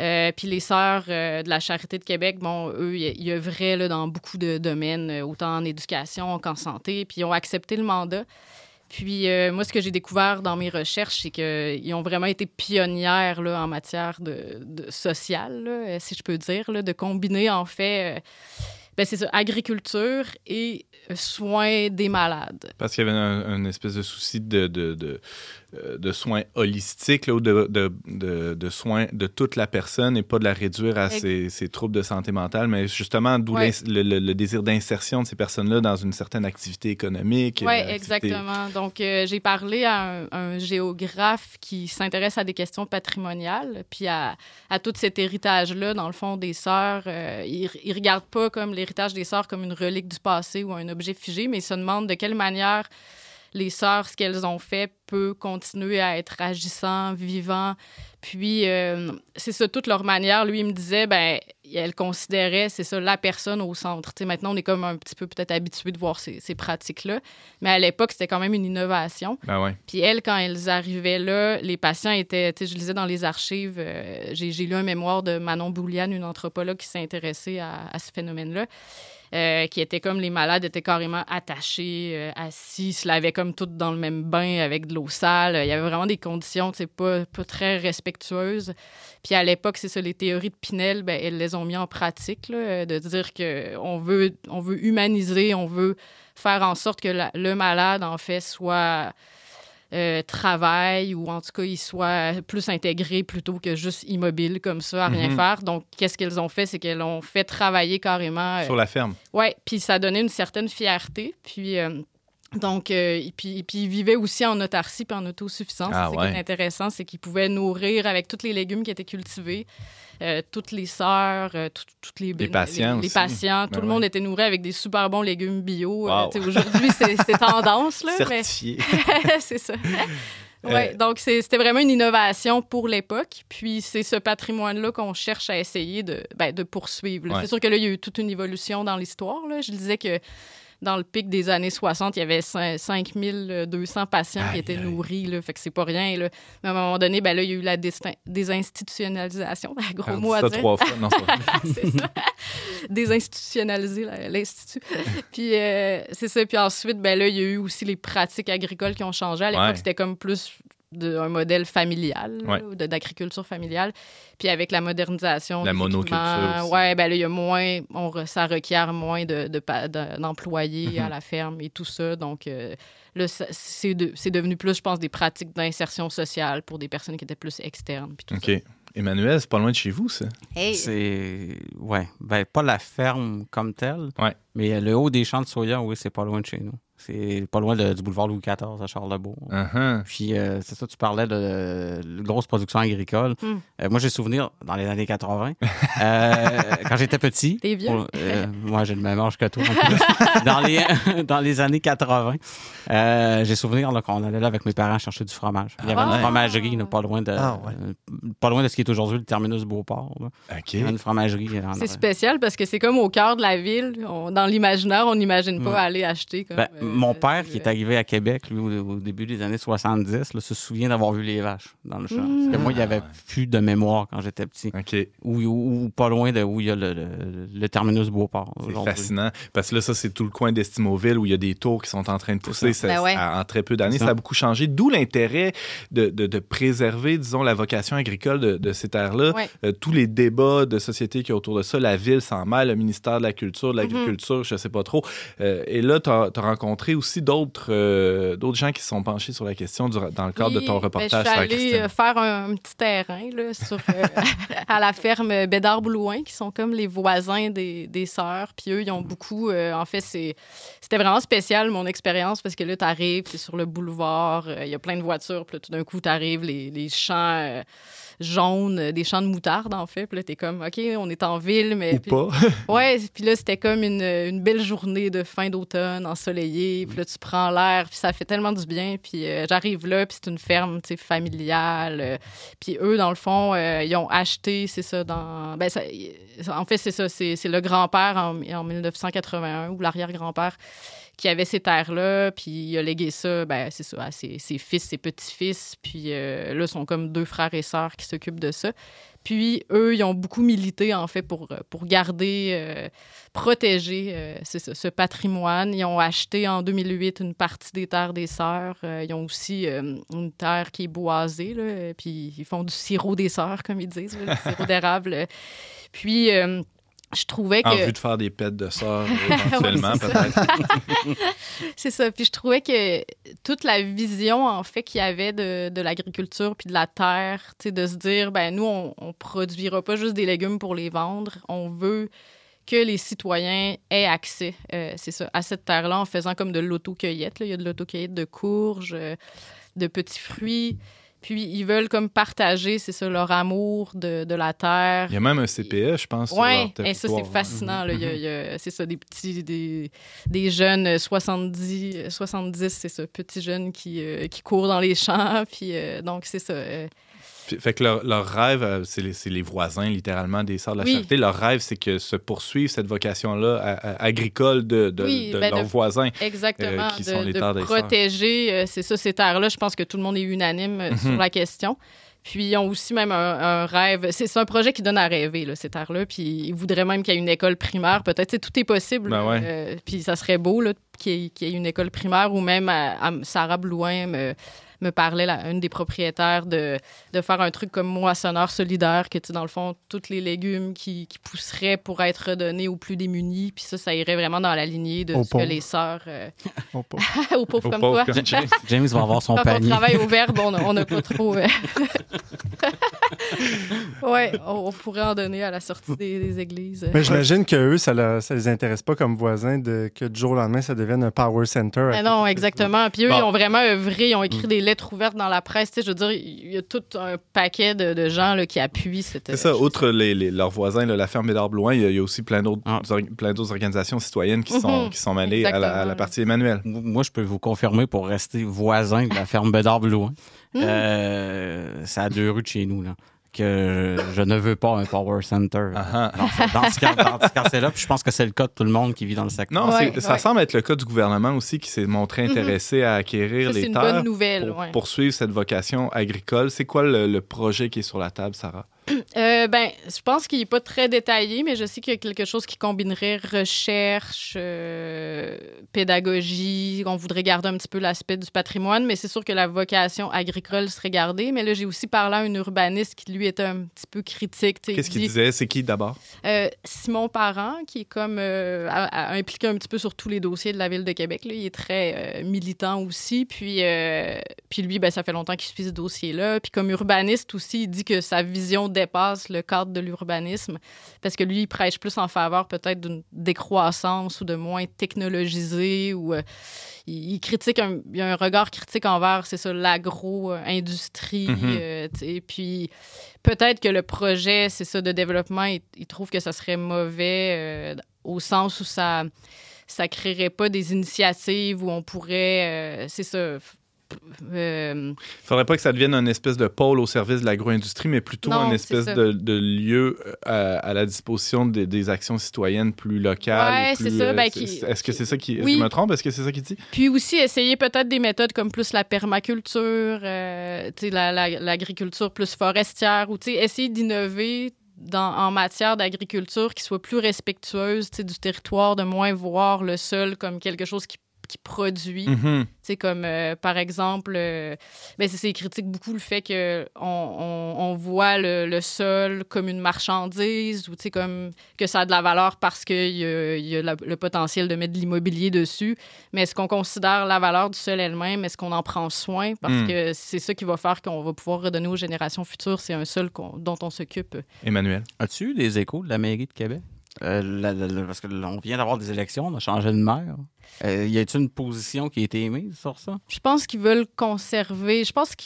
Speaker 5: Euh, puis les sœurs euh, de la Charité de Québec, bon, eux, ils œuvraient là, dans beaucoup de domaines, euh, autant en éducation qu'en santé, puis ils ont accepté le mandat. Puis moi, ce que j'ai découvert dans mes recherches, c'est qu'ils ont vraiment été pionnières là, en matière de, de sociale, si je peux dire, de combiner en fait, euh, ben, c'est ça, agriculture et soins des malades.
Speaker 2: Parce qu'il y avait un, espèce de souci de, de soins holistiques, là, ou de, de, de, de soins de toute la personne et pas de la réduire à ses, ses troubles de santé mentale, mais justement d'où
Speaker 5: Ouais.
Speaker 2: le, le- le désir d'insertion de ces personnes-là dans une certaine activité économique.
Speaker 5: Oui,
Speaker 2: euh, activité-
Speaker 5: exactement. Donc, euh, j'ai parlé à un, un géographe qui s'intéresse à des questions patrimoniales, puis à, à tout cet héritage-là, dans le fond, des sœurs. Euh, il ne regarde pas comme l'héritage des sœurs comme une relique du passé ou un objet figé, mais il se demande de quelle manière les sœurs, ce qu'elles ont fait, peut continuer à être agissant, vivant. Puis, euh, c'est ça, toute leur manière. Lui, il me disait, ben, elle considérait, c'est ça, la personne au centre. Tu sais, maintenant, on est comme un petit peu peut-être habitué de voir ces, ces pratiques-là. Mais à l'époque, c'était quand même une innovation.
Speaker 2: Ben ouais.
Speaker 5: Puis elles, quand elles arrivaient là, les patients étaient, tu sais, je lisais dans les archives, euh, j'ai lu un mémoire de Manon Bouliane, une anthropologue qui s'est intéressée à, à ce phénomène-là, euh, qui était comme les malades étaient carrément attachés, euh, assis, se lavaient comme toutes dans le même bain avec de l'eau sale. Il y avait vraiment des conditions, sais, pas, pas très respectueuses. Puis à l'époque, c'est ça, les théories de Pinel, ben, elles les ont mis en pratique, là, euh, de dire qu'on veut, on veut humaniser, on veut faire en sorte que la- le malade, en fait, soit euh, travaille ou en tout cas, il soit plus intégré plutôt que juste immobile comme ça, à rien
Speaker 2: Mhm.
Speaker 5: faire. Donc, qu'est-ce qu'elles ont fait? C'est qu'elles ont fait travailler carrément. euh,
Speaker 2: Sur la ferme.
Speaker 5: Ouais, puis ça donnait une certaine fierté. Puis. euh, donc, euh, et puis, et puis ils vivaient aussi en autarcie puis en autosuffisance.
Speaker 2: Ah,
Speaker 5: c'est ce qui est intéressant, c'est qu'ils pouvaient nourrir avec tous les légumes qui étaient cultivés, euh, toutes les sœurs, euh, tout- toutes les,
Speaker 2: Les patients
Speaker 5: les, patients.
Speaker 2: Ben
Speaker 5: tout le
Speaker 2: ouais.
Speaker 5: monde était nourri avec des super bons légumes bio. Euh,
Speaker 2: Wow.
Speaker 5: Aujourd'hui, c'est tendance, là, mais
Speaker 2: Certifié. [LAUGHS]
Speaker 5: c'est ça. Ouais, donc c'était vraiment une innovation pour l'époque. Puis c'est ce patrimoine-là qu'on cherche à essayer de, ben, de poursuivre.
Speaker 2: Ouais.
Speaker 5: C'est sûr que là, il y a eu toute une évolution dans l'histoire. Je disais que dans le pic des années 60, il y avait cin- 5200 patients
Speaker 2: Aïe,
Speaker 5: qui étaient
Speaker 2: aïe.
Speaker 5: nourris. Là, fait que c'est pas rien. Là. Mais à un moment donné, ben, là, il y a eu la désinstitutionnalisation. [LAUGHS] Gros
Speaker 2: Alors,
Speaker 5: mot à
Speaker 2: ça
Speaker 5: dire.
Speaker 2: trois fois. Non, c'est [LAUGHS]
Speaker 5: ça. Désinstitutionnaliser l'Institut. [LAUGHS] puis euh, c'est ça. Puis ensuite, ben là, il y a eu aussi les pratiques agricoles qui ont changé. À l'époque,
Speaker 2: Ouais.
Speaker 5: c'était comme plus de- un modèle familial,
Speaker 2: Ouais.
Speaker 5: d'agriculture familiale. Puis avec la modernisation.
Speaker 2: La monoculture.
Speaker 5: Ouais, ben là, il y a moins, on ça requiert moins de, de pa- de- d'employés
Speaker 2: Mhm.
Speaker 5: à la ferme et tout ça. Donc, euh, là, ça- c'est, de- c'est devenu plus, je pense, des pratiques d'insertion sociale pour des personnes qui étaient plus externes. puis tout
Speaker 2: OK. Emmanuel, c'est pas loin de chez vous, ça.
Speaker 5: ça? Hey,
Speaker 6: C'est. Ouais. Ben, pas la ferme comme telle.
Speaker 2: Ouais.
Speaker 6: Mais le haut des champs de soya, oui, c'est pas loin de chez nous. C'est pas loin de- du boulevard Louis XIV à Charlebourg.
Speaker 2: Uh-huh.
Speaker 6: Puis, euh, c'est ça, tu parlais de, de grosse production agricole.
Speaker 5: Hmm.
Speaker 6: Euh, moi, j'ai souvenir dans les années 80, [LAUGHS] euh, quand j'étais petit.
Speaker 5: T'es vieux?
Speaker 6: pour- euh, moi, j'ai le même âge que toi. [LAUGHS] dans, les, [LAUGHS] dans les années 80, euh, j'ai souvenir qu'on allait là avec mes parents chercher du fromage. Il y avait
Speaker 5: Ah.
Speaker 6: une fromagerie là, pas, loin de,
Speaker 3: Ah, ouais.
Speaker 6: pas loin de ce qui est aujourd'hui le terminus Beauport. là.
Speaker 2: OK.
Speaker 6: Il y avait une fromagerie.
Speaker 5: C'est spécial parce que c'est comme au cœur de la ville. On- dans l'imaginaire, on n'imagine pas
Speaker 6: Ouais.
Speaker 5: aller acheter. Comme,
Speaker 6: Ben,
Speaker 5: euh,
Speaker 6: mon père, qui est
Speaker 5: euh,
Speaker 6: arrivé à Québec, lui, au, au début des années 70, là, se souvient d'avoir vu les vaches dans le champ. Parce que moi, il n'y avait
Speaker 2: Ah, ouais.
Speaker 6: plus de mémoire quand j'étais petit.
Speaker 2: OK.
Speaker 6: Ou, ou- ou pas loin de où il y a le, le- le terminus Beauport.
Speaker 2: C'est fascinant. Parce que là, ça, c'est tout le coin d'Estimauville où il y a des tours qui sont en train de pousser. Ça,
Speaker 5: Ben ouais.
Speaker 2: ça- en très peu d'années, ça.
Speaker 6: ça.
Speaker 2: a beaucoup changé. D'où l'intérêt de, de- de préserver, disons, la vocation agricole de, de ces terres-là.
Speaker 5: Ouais.
Speaker 2: Euh, tous les débats de société qui y a autour de ça, la ville s'en mêle, le ministère de la Culture, de l'Agriculture, je sais pas trop. Euh, et là, tu as, rencontré rencontré aussi d'autres euh, d'autres gens qui se sont penchés sur la question du- dans le cadre de ton
Speaker 5: ben,
Speaker 2: reportage
Speaker 5: je suis
Speaker 2: la
Speaker 5: allée euh, faire un, un petit terrain là, sur, euh, [LAUGHS] à la ferme Bédard-Blouin, qui sont comme les voisins des, des sœurs. Puis eux, ils ont beaucoup. euh, en fait, c'était vraiment spécial, mon expérience, parce que là, tu arrives, tu sur le boulevard, il y a plein de voitures, puis là, tout d'un coup, tu arrives, les, les champs jaunes, des champs de moutarde, en fait. Puis là, tu es comme, OK, on est en ville, mais.
Speaker 3: Ou
Speaker 5: puis-
Speaker 3: pas.
Speaker 5: Ouais, puis là, c'était comme une, une belle journée de fin d'automne, ensoleillée. Puis là, tu prends l'air, puis ça fait tellement du bien. Puis euh, j'arrive là, puis c'est une ferme, tu sais, familiale. euh, puis eux, dans le fond, euh, ils ont acheté, c'est ça, dans... Ben, en fait, c'est ça, c'est le grand-père en, en 1981, ou l'arrière-grand-père, qui avait ces terres-là, puis il a légué ça, ben, c'est ça, à ses, fils, ses petits-fils. Puis là, sont comme deux frères et sœurs qui s'occupent de ça. Puis eux, ils ont beaucoup milité, en fait, pour, pour garder, euh, protéger euh, ce patrimoine. Ils ont acheté en 2008 une partie des terres des sœurs. Euh, ils ont aussi euh, une terre qui est boisée, là, euh, puis ils font du sirop des sœurs, comme ils disent, là, du sirop d'érable. Puis euh, je trouvais que...
Speaker 2: En vue de faire des pets de sœurs, [LAUGHS] éventuellement,
Speaker 5: Ouais, c'est ça.
Speaker 2: peut-être. [LAUGHS]
Speaker 5: C'est ça. Puis je trouvais que toute la vision, en fait, qu'il y avait de, de l'agriculture puis de la terre, tu sais, de se dire, ben nous, on, on produira pas juste des légumes pour les vendre. On veut que les citoyens aient accès, euh, c'est ça, à cette terre-là en faisant comme de l'autocueillette. Il y a de l'autocueillette de courges, euh, de petits fruits. Puis ils veulent comme partager, c'est ça, leur amour de, de la terre.
Speaker 2: Il y a même un CPE, je pense,
Speaker 5: Oui, et ça, c'est fascinant. là. Il y a- il y a- c'est ça, des petits, des, des jeunes euh, 70, euh, 70 c'est ça, petits jeunes qui, euh, qui courent dans les champs. Puis, euh, donc, c'est ça. euh,
Speaker 2: Fait que leur, leur rêve, euh, c'est les, voisins, littéralement, des Sœurs de la
Speaker 5: Oui.
Speaker 2: Charité. Leur rêve, c'est que se poursuive cette vocation-là agricole de, de,
Speaker 5: Oui,
Speaker 2: de
Speaker 5: ben,
Speaker 2: leurs
Speaker 5: de-
Speaker 2: voisins.
Speaker 5: Exactement.
Speaker 2: Euh, qui
Speaker 5: de,
Speaker 2: sont les terres des
Speaker 5: protéger, euh, c'est ça, ces terres-là. Je pense que tout le monde est unanime sur
Speaker 2: Mhm.
Speaker 5: la question. Puis ils ont aussi même un, un rêve. C'est un projet qui donne à rêver, là, ces terres-là. Puis ils voudraient même qu'il y ait une école primaire. Peut-être, tout est possible.
Speaker 2: Ben ouais.
Speaker 5: Euh, puis ça serait beau qu'il y, y ait une école primaire ou même à, à- Sarah Blouin me parlait, là, une des propriétaires, de, de faire un truc comme moissonneur solidaire, que tu dans le fond, tous les légumes qui, qui pousseraient pour être redonnés aux plus démunis. Puis ça, ça irait vraiment dans la lignée de ce que les sœurs. euh, [LAUGHS] aux pauvres
Speaker 2: Aux
Speaker 5: comme
Speaker 2: pauvres
Speaker 5: toi.
Speaker 2: comme James. [LAUGHS]
Speaker 6: James va avoir son
Speaker 5: Quand on
Speaker 6: panier.
Speaker 5: travaille au verbe, on n'a on n'a pas trop. euh, [LAUGHS] ouais, on, on pourrait en donner à la sortie des, des églises.
Speaker 3: Mais j'imagine que eux, ça, ne les intéresse pas comme voisins de, que du jour au lendemain, ça devienne un power center.
Speaker 5: Ah non, exactement. Puis eux,
Speaker 2: Bon.
Speaker 5: ils ont vraiment œuvré, ils ont
Speaker 3: Mm.
Speaker 5: écrit des lettres ouvertes dans la presse. Tu sais, je veux dire, il y a tout un paquet de, de gens là, qui appuient cette.
Speaker 2: C'est ça, outre les, les- leurs voisins, là, la ferme Bédard Blouin, il y, a- il y a aussi plein d'autres
Speaker 6: Ah.
Speaker 2: or- plein d'autres organisations citoyennes qui sont,
Speaker 5: Mhm.
Speaker 2: qui sont mêlées à la, à la
Speaker 5: Exactement.
Speaker 2: partie Emmanuel.
Speaker 6: Moi, je peux vous confirmer pour rester voisin de la ferme Bédard Blouin.
Speaker 5: Mm.
Speaker 6: Euh, c'est à deux rues de chez nous, là. Que je ne veux pas un power center.
Speaker 2: Ah, ah.
Speaker 6: Dans ce, cas-là, puis je pense que c'est le cas de tout le monde qui vit dans le secteur.
Speaker 2: Non,
Speaker 5: Ouais,
Speaker 2: ça
Speaker 5: ouais.
Speaker 2: semble être le cas du gouvernement aussi qui s'est montré intéressé à acquérir
Speaker 5: Ça, c'est
Speaker 2: les
Speaker 5: une
Speaker 2: terres
Speaker 5: bonne nouvelle.
Speaker 2: pour
Speaker 5: ouais.
Speaker 2: poursuivre cette vocation agricole. C'est quoi le, le projet qui est sur la table, Sarah?
Speaker 5: Euh, ben, je pense qu'il n'est pas très détaillé, mais je sais qu'il y a quelque chose qui combinerait recherche, euh, pédagogie. On voudrait garder un petit peu l'aspect du patrimoine, mais c'est sûr que la vocation agricole serait gardée. Mais là, j'ai aussi parlé à un urbaniste qui, lui, était un petit peu critique.
Speaker 2: Qu'est-ce qu'il disait? C'est qui d'abord?
Speaker 5: Euh, Simon Parent, qui est comme euh, a- a- impliqué un petit peu sur tous les dossiers de la ville de Québec. là. Il est très euh, militant aussi. Puis, euh, puis lui, ben, ça fait longtemps qu'il suit ce dossier-là. Puis comme urbaniste aussi, il dit que sa vision dépasse le cadre de l'urbanisme parce que lui, il prêche plus en faveur peut-être d'une décroissance ou de moins technologisé ou... euh, il, critique un, il y a un regard critique envers, c'est ça, l'agro-industrie.
Speaker 2: Mhm.
Speaker 5: euh, tu sais. puis peut-être que le projet, c'est ça, de développement, il, il trouve que ça serait mauvais euh, au sens où ça ça créerait pas des initiatives où on pourrait, euh, c'est ça, euh,
Speaker 2: faudrait pas que ça devienne une espèce de pôle au service de l'agro-industrie, mais plutôt
Speaker 5: Non, c'est
Speaker 2: espèce de, de lieu euh, à, la disposition des, des actions citoyennes plus locales.
Speaker 5: Ouais,
Speaker 2: ou plus,
Speaker 5: c'est ça,
Speaker 2: euh,
Speaker 5: ben, qui-
Speaker 2: Est-ce que c'est ça qui...
Speaker 5: Oui.
Speaker 2: Je me trompe? Est-ce que c'est ça qu'il dit?
Speaker 5: Puis aussi essayer peut-être des méthodes comme plus la permaculture, euh, la- la- l'agriculture plus forestière, ou essayer d'innover dans, en matière d'agriculture qui soit plus respectueuse du territoire, de moins voir le sol comme quelque chose qui qui produit.
Speaker 2: Mhm.
Speaker 5: C'est comme, euh, par exemple, euh, ben, c'est- c'est critique beaucoup le fait qu'on on, on voit le, le sol comme une marchandise ou comme que ça a de la valeur parce qu'il y a, il y a la- le potentiel de mettre de l'immobilier dessus. Mais est-ce qu'on considère la valeur du sol elle-même? Est-ce qu'on en prend soin? Parce
Speaker 2: Mm.
Speaker 5: que c'est ça qui va faire qu'on va pouvoir redonner aux générations futures. C'est un sol qu'on- dont on s'occupe.
Speaker 2: Emmanuel.
Speaker 6: As-tu eu des échos de la mairie de Québec? Euh, la- la- la- parce que là, on vient d'avoir des élections, on a changé de maire. Euh, y a-t-il une position qui a été émise sur ça?
Speaker 5: Je pense qu'ils veulent conserver. Je pense que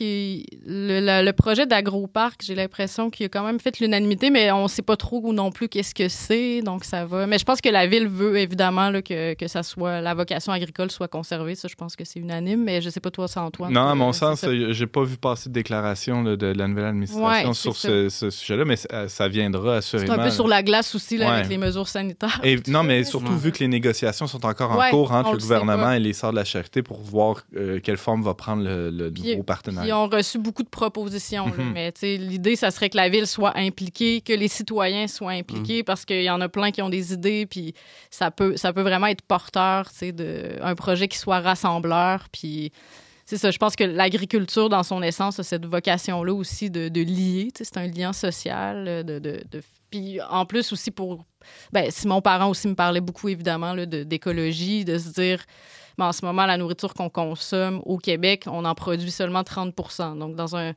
Speaker 5: le, la- le projet d'agroparc, j'ai l'impression qu'il a quand même fait l'unanimité, mais on ne sait pas trop non plus qu'est-ce que c'est, donc ça va. Mais je pense que la ville veut évidemment là, que, que ça soit la vocation agricole soit conservée. Ça, je pense que c'est unanime, mais je ne sais pas toi, c'est Antoine.
Speaker 2: Non, à mon
Speaker 5: c'est
Speaker 2: sens, j'ai pas vu passer de déclaration là, de, de la nouvelle administration
Speaker 5: Ouais,
Speaker 2: sur
Speaker 5: c'est
Speaker 2: ce, ce sujet-là, mais ça, ça viendra
Speaker 5: c'est
Speaker 2: assurément.
Speaker 5: un peu sur la glace aussi là,
Speaker 2: Ouais.
Speaker 5: avec les mesures sanitaires.
Speaker 2: Et, non, mais surtout
Speaker 6: Ouais.
Speaker 2: vu que les négociations sont encore en
Speaker 5: Ouais,
Speaker 2: cours entre le gouvernement et les Sœurs de la Charité pour voir euh, quelle forme va prendre le, le
Speaker 5: Puis-
Speaker 2: nouveau partenaire.
Speaker 5: Ils ont reçu beaucoup de propositions. là.
Speaker 2: Mhm.
Speaker 5: Mais l'idée, ça serait que la ville soit impliquée, que les citoyens soient
Speaker 2: Mhm.
Speaker 5: impliqués, parce qu'il y en a plein qui ont des idées, puis ça peut, ça peut vraiment être porteur, d'un projet qui soit rassembleur. Puis c'est ça, je pense que l'agriculture, dans son essence, a cette vocation-là aussi de, de lier. C'est un lien social. De, de, de- Puis en plus aussi pour... Ben, si mon parent aussi me parlait beaucoup, évidemment, là, de- d'écologie, de se dire... Mais en ce moment, la nourriture qu'on consomme au Québec, on en produit seulement 30% Donc, dans un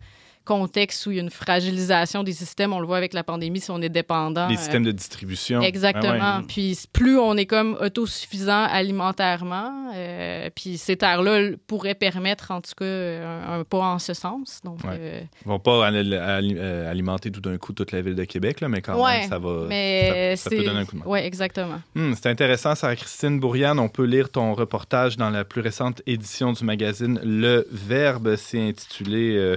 Speaker 5: contexte où il y a une fragilisation des systèmes, on le voit avec la pandémie, si on est dépendant.
Speaker 2: Les
Speaker 5: euh,
Speaker 2: systèmes de distribution.
Speaker 5: Exactement.
Speaker 2: Ah ouais.
Speaker 5: Puis plus on est comme autosuffisant alimentairement, euh, puis ces terres-là pourraient permettre en tout cas un, un pas en ce sens. Donc,
Speaker 2: Ouais.
Speaker 5: euh,
Speaker 2: Ils vont pas ali- ali- alimenter tout d'un coup toute la ville de Québec, là, mais quand
Speaker 5: Ouais,
Speaker 2: même, ça va.
Speaker 5: mais
Speaker 2: ça, ça peut donner un coup de main.
Speaker 5: Oui, exactement.
Speaker 2: Hmm, c'est intéressant, Sarah Christine Bourriane. On peut lire ton reportage dans la plus récente édition du magazine Le Verbe. C'est intitulé euh,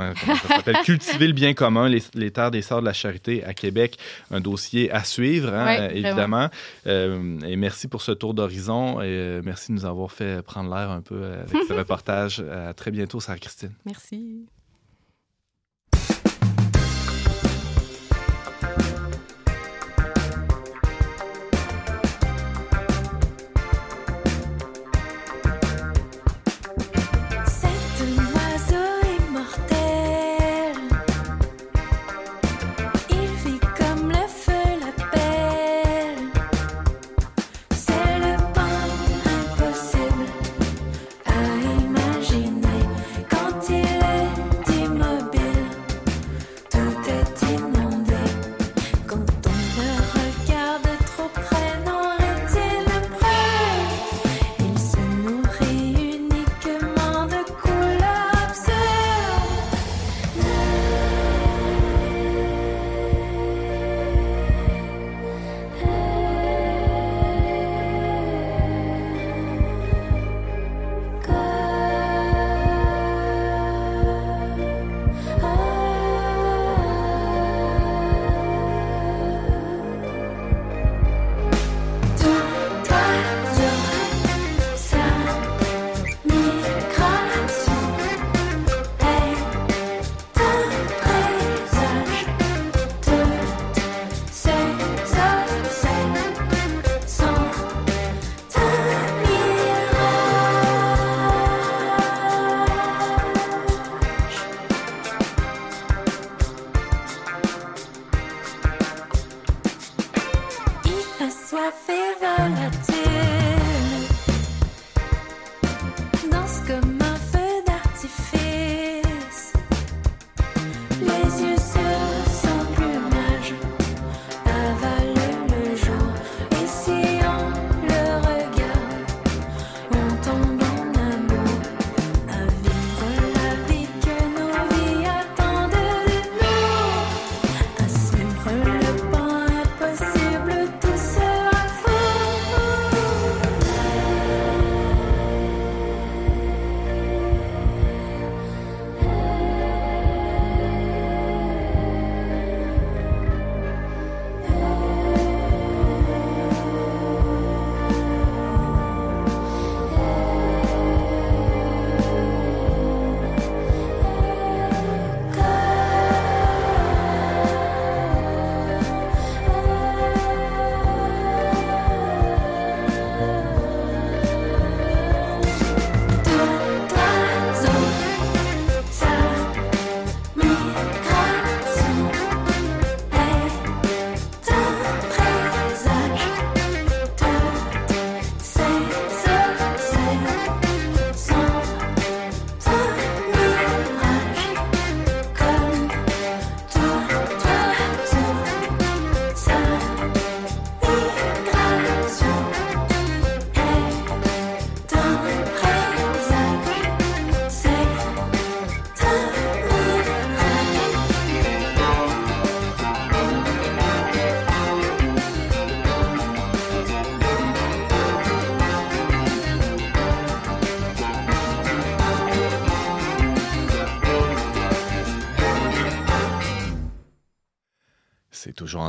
Speaker 2: comment, comment ça s'appelle? [LAUGHS] Cultiver le bien commun, les, les terres des Sœurs de la Charité à Québec. Un dossier à suivre, hein,
Speaker 5: Ouais,
Speaker 2: euh, évidemment. Euh, et merci pour ce tour d'horizon et euh, merci de nous avoir fait prendre l'air un peu avec ce [LAUGHS] reportage. À très bientôt, Sarah Christine.
Speaker 5: Merci.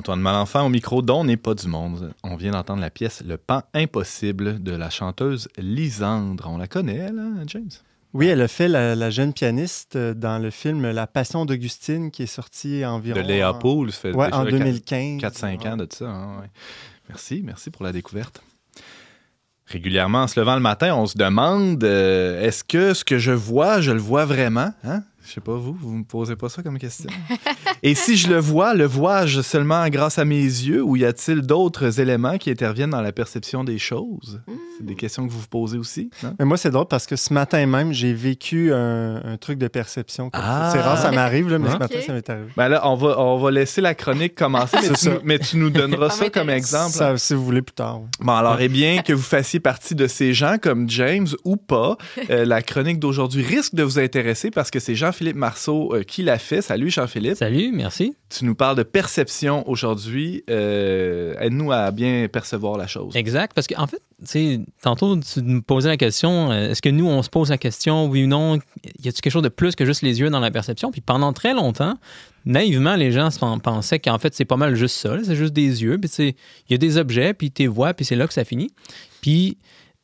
Speaker 2: Antoine Malenfant au micro dont n'est pas du monde. On vient d'entendre la pièce Le pan impossible de la chanteuse Lisandre. On la connaît, elle, hein, James?
Speaker 3: Oui, elle a fait la, la jeune pianiste euh, dans le film La Passion d'Augustine qui est sorti environ.
Speaker 2: De Léa ça fait
Speaker 3: Ouais,
Speaker 2: déjà
Speaker 3: en
Speaker 2: quatre-
Speaker 3: 2015.
Speaker 2: 4-5 ans de ça. hein, ouais. Merci, merci pour la découverte. Régulièrement, en se levant le matin, on se demande euh, est-ce que ce que je vois, je le vois vraiment hein? Je sais pas, vous, vous me posez pas ça comme question. [LAUGHS] Et si je le vois, le vois-je seulement grâce à mes yeux ou y a-t-il d'autres éléments qui interviennent dans la perception des choses? C'est des questions que vous vous posez aussi, non?
Speaker 3: Mais moi, c'est drôle parce que ce matin même, j'ai vécu un, un truc de perception.
Speaker 2: Ah.
Speaker 3: C'est rare, ça m'arrive, là, mais ce matin, ça m'est arrivé.
Speaker 2: Ben là, on va, on va laisser la chronique commencer, mais, tu, nous- mais tu nous donneras [LAUGHS]
Speaker 5: Ça
Speaker 2: comme exemple.
Speaker 3: Ça, si vous voulez plus tard. oui.
Speaker 2: Bon, alors, eh bien, que vous fassiez partie de ces gens comme James ou pas, [LAUGHS] euh, la chronique d'aujourd'hui risque de vous intéresser parce que c'est Jean-Philippe Marceau euh, qui l'a fait. Salut, Jean-Philippe.
Speaker 4: Salut, merci.
Speaker 2: Tu nous parles de perception aujourd'hui. Euh, Aide-nous à bien percevoir la chose.
Speaker 4: Exact, parce qu'en fait, tu sais, tantôt, tu me posais la question, euh, est-ce que nous, on se pose la question, oui ou non, y a-t-il quelque chose de plus que juste les yeux dans la perception? Puis pendant très longtemps, naïvement, les gens pensaient qu'en fait, c'est pas mal juste ça, c'est juste des yeux, puis il y a des objets, puis tu les vois, puis c'est là que ça finit. Puis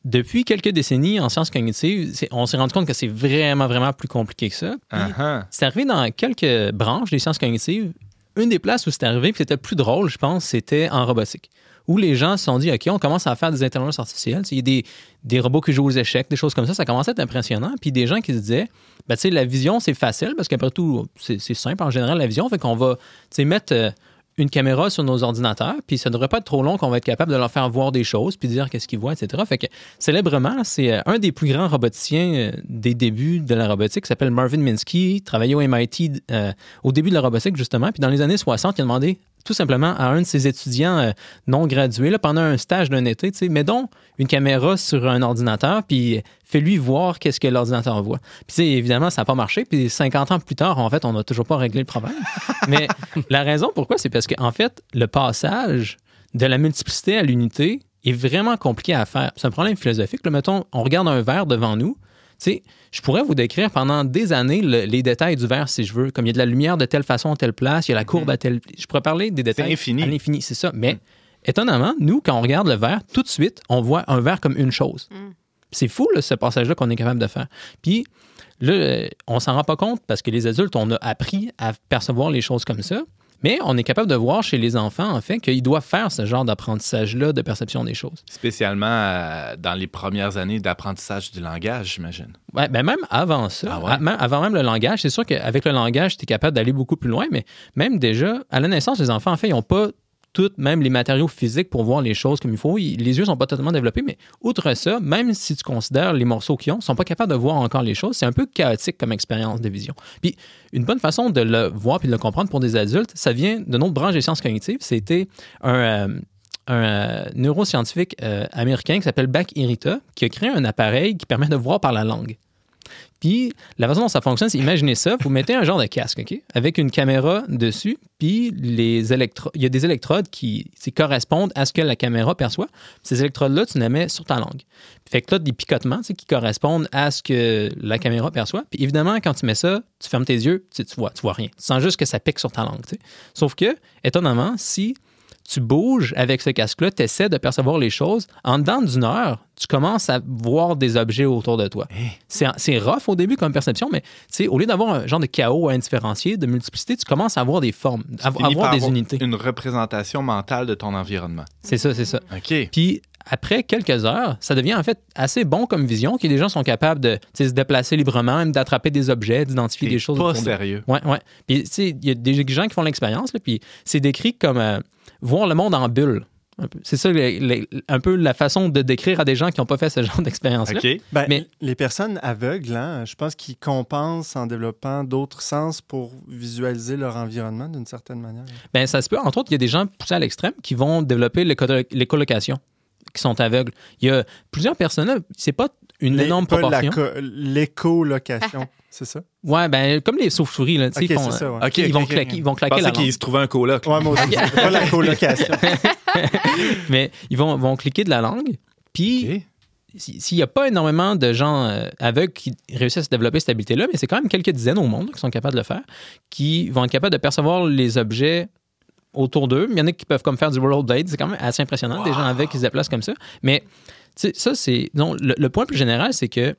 Speaker 4: depuis quelques décennies en sciences cognitives, on s'est rendu compte que c'est vraiment, vraiment plus compliqué que ça.
Speaker 2: Ah.
Speaker 4: c'est arrivé dans quelques branches des sciences cognitives. Une des places où c'est arrivé, puis c'était plus drôle, je pense, c'était en robotique. Où les gens se sont dit, OK, on commence à faire des intelligences artificielles. Il y a des, robots qui jouent aux échecs, des choses comme ça. Ça commençait à être impressionnant. Puis des gens qui se disaient, ben, tu sais, la vision, c'est facile parce qu'après tout, c'est simple en général, la vision. Fait qu'on va mettre euh, une caméra sur nos ordinateurs, puis ça ne devrait pas être trop long qu'on va être capable de leur faire voir des choses, puis dire qu'est-ce qu'ils voient, etc. Fait que, célèbrement, c'est euh, un des plus grands roboticiens euh, des débuts de la robotique, s'appelle Marvin Minsky, il travaillait au MIT euh, au début de la robotique, justement, puis dans les années 60, il a demandé tout simplement à un de ses étudiants non gradués, pendant un stage d'un été, tu sais, mets donc une caméra sur un ordinateur, puis fais-lui voir qu'est-ce que l'ordinateur voit. Puis évidemment, ça n'a pas marché, puis 50 ans plus tard, en fait, on n'a toujours pas réglé le problème. [LAUGHS] Mais la raison pourquoi, c'est parce qu'en fait, le passage de la multiplicité à l'unité est vraiment compliqué à faire. C'est un problème philosophique. Là, mettons, on regarde un verre devant nous. Tu sais, je pourrais vous décrire pendant des années le- les détails du verre si je veux. Comme il y a de la lumière de telle façon, telle place, il y a la courbe à telle. Je pourrais parler des détails
Speaker 2: infini.
Speaker 4: à l'infini, c'est ça. Mais étonnamment, nous, quand on regarde le verre, tout de suite, on voit un verre comme une chose.
Speaker 5: Mm.
Speaker 4: C'est fou, là, ce passage-là qu'on est capable de faire. Puis là, euh, on s'en rend pas compte parce que les adultes, on a appris à percevoir les choses comme ça. Mais on est capable de voir chez les enfants, en fait, qu'ils doivent faire ce genre d'apprentissage-là de perception des choses.
Speaker 2: Spécialement euh, dans les premières années d'apprentissage du langage, j'imagine.
Speaker 4: Ouais, ben même avant ça,
Speaker 2: Ah ouais?
Speaker 4: même- avant même le langage, c'est sûr qu'avec le langage, tu es capable d'aller beaucoup plus loin, mais même déjà, à la naissance, les enfants, en fait, ils n'ont pas tous, même les matériaux physiques pour voir les choses comme il faut. Les yeux sont pas totalement développés, mais outre ça, même si tu considères les morceaux qu'ils ont, ils sont pas capables de voir encore les choses. C'est un peu chaotique comme expérience de vision. Puis, une bonne façon de le voir puis de le comprendre pour des adultes, ça vient de notre branche des sciences cognitives. C'était un, euh, euh, neuroscientifique euh, américain qui s'appelle Bach Irita, qui a créé un appareil qui permet de voir par la langue. Puis la façon dont ça fonctionne, c'est imaginez ça, vous mettez un genre de casque, OK, avec une caméra dessus, puis les électro- il y a des électrodes qui correspondent à ce que la caméra perçoit. Ces électrodes-là, tu les mets sur ta langue. Fait que as des picotements qui correspondent à ce que la caméra perçoit. Puis évidemment, quand tu mets ça, tu fermes tes yeux, tu, vois, tu vois rien. Tu sens juste que ça pique sur ta langue. Sauf que, étonnamment, si tu bouges avec ce casque-là, tu essaies de percevoir les choses. En dedans d'une heure, tu commences à voir des objets autour de toi. C'est c'est rough au début comme perception, mais au lieu d'avoir un genre de chaos à indifférencier, de multiplicité, tu commences à avoir des formes, à, avoir des unités.
Speaker 2: Une représentation mentale de ton environnement.
Speaker 4: C'est ça, c'est ça.
Speaker 2: OK.
Speaker 4: Puis après quelques heures, ça devient en fait assez bon comme vision, que les gens sont capables de se déplacer librement, même d'attraper des objets, d'identifier des choses.
Speaker 2: pas sérieux.
Speaker 4: Ouais, ouais. Puis, tu sais, il y a des gens qui font l'expérience, là, puis c'est décrit comme euh, voir le monde en bulle. C'est ça, un peu la façon de décrire à des gens qui n'ont pas fait ce [LAUGHS] genre d'expérience-là.
Speaker 2: OK.
Speaker 3: Ben,
Speaker 4: Mais-
Speaker 3: Les personnes aveugles, hein, je pense qu'ils compensent en développant d'autres sens pour visualiser leur environnement d'une certaine manière.
Speaker 4: Ben, ça se peut. Entre autres, il y a des gens poussés à l'extrême qui vont développer l'éco- l'écolocation, qui sont aveugles. Il y a plusieurs personnes, c'est pas une
Speaker 3: Les-
Speaker 4: énorme proportion.
Speaker 3: co- L'écolocation, [LAUGHS] c'est ça?
Speaker 4: Ouais, ben, comme les sauves-souris, là, tu sais,
Speaker 3: Ok,
Speaker 4: ils font,
Speaker 3: c'est ça, ouais.
Speaker 2: OK,
Speaker 4: ils, vont claquer, ils vont claquer la
Speaker 2: pensais qu'il
Speaker 4: langue.
Speaker 2: se trouvait un coloc. là.
Speaker 3: Ouais, moi aussi. c'est pas la colocation. [LAUGHS]
Speaker 4: Mais ils vont, vont cliquer de la langue. Puis, s'il n'y a pas énormément de gens euh, aveugles qui réussissent à se développer cette habileté-là, mais c'est quand même quelques dizaines au monde qui sont capables de le faire, qui vont être capables de percevoir les objets autour d'eux. Il y en a qui peuvent comme faire du rollerblade. C'est quand même assez impressionnant, des gens avec qui se déplacent comme ça. Mais tu sais, ça, c'est. Non, le, le point plus général, c'est que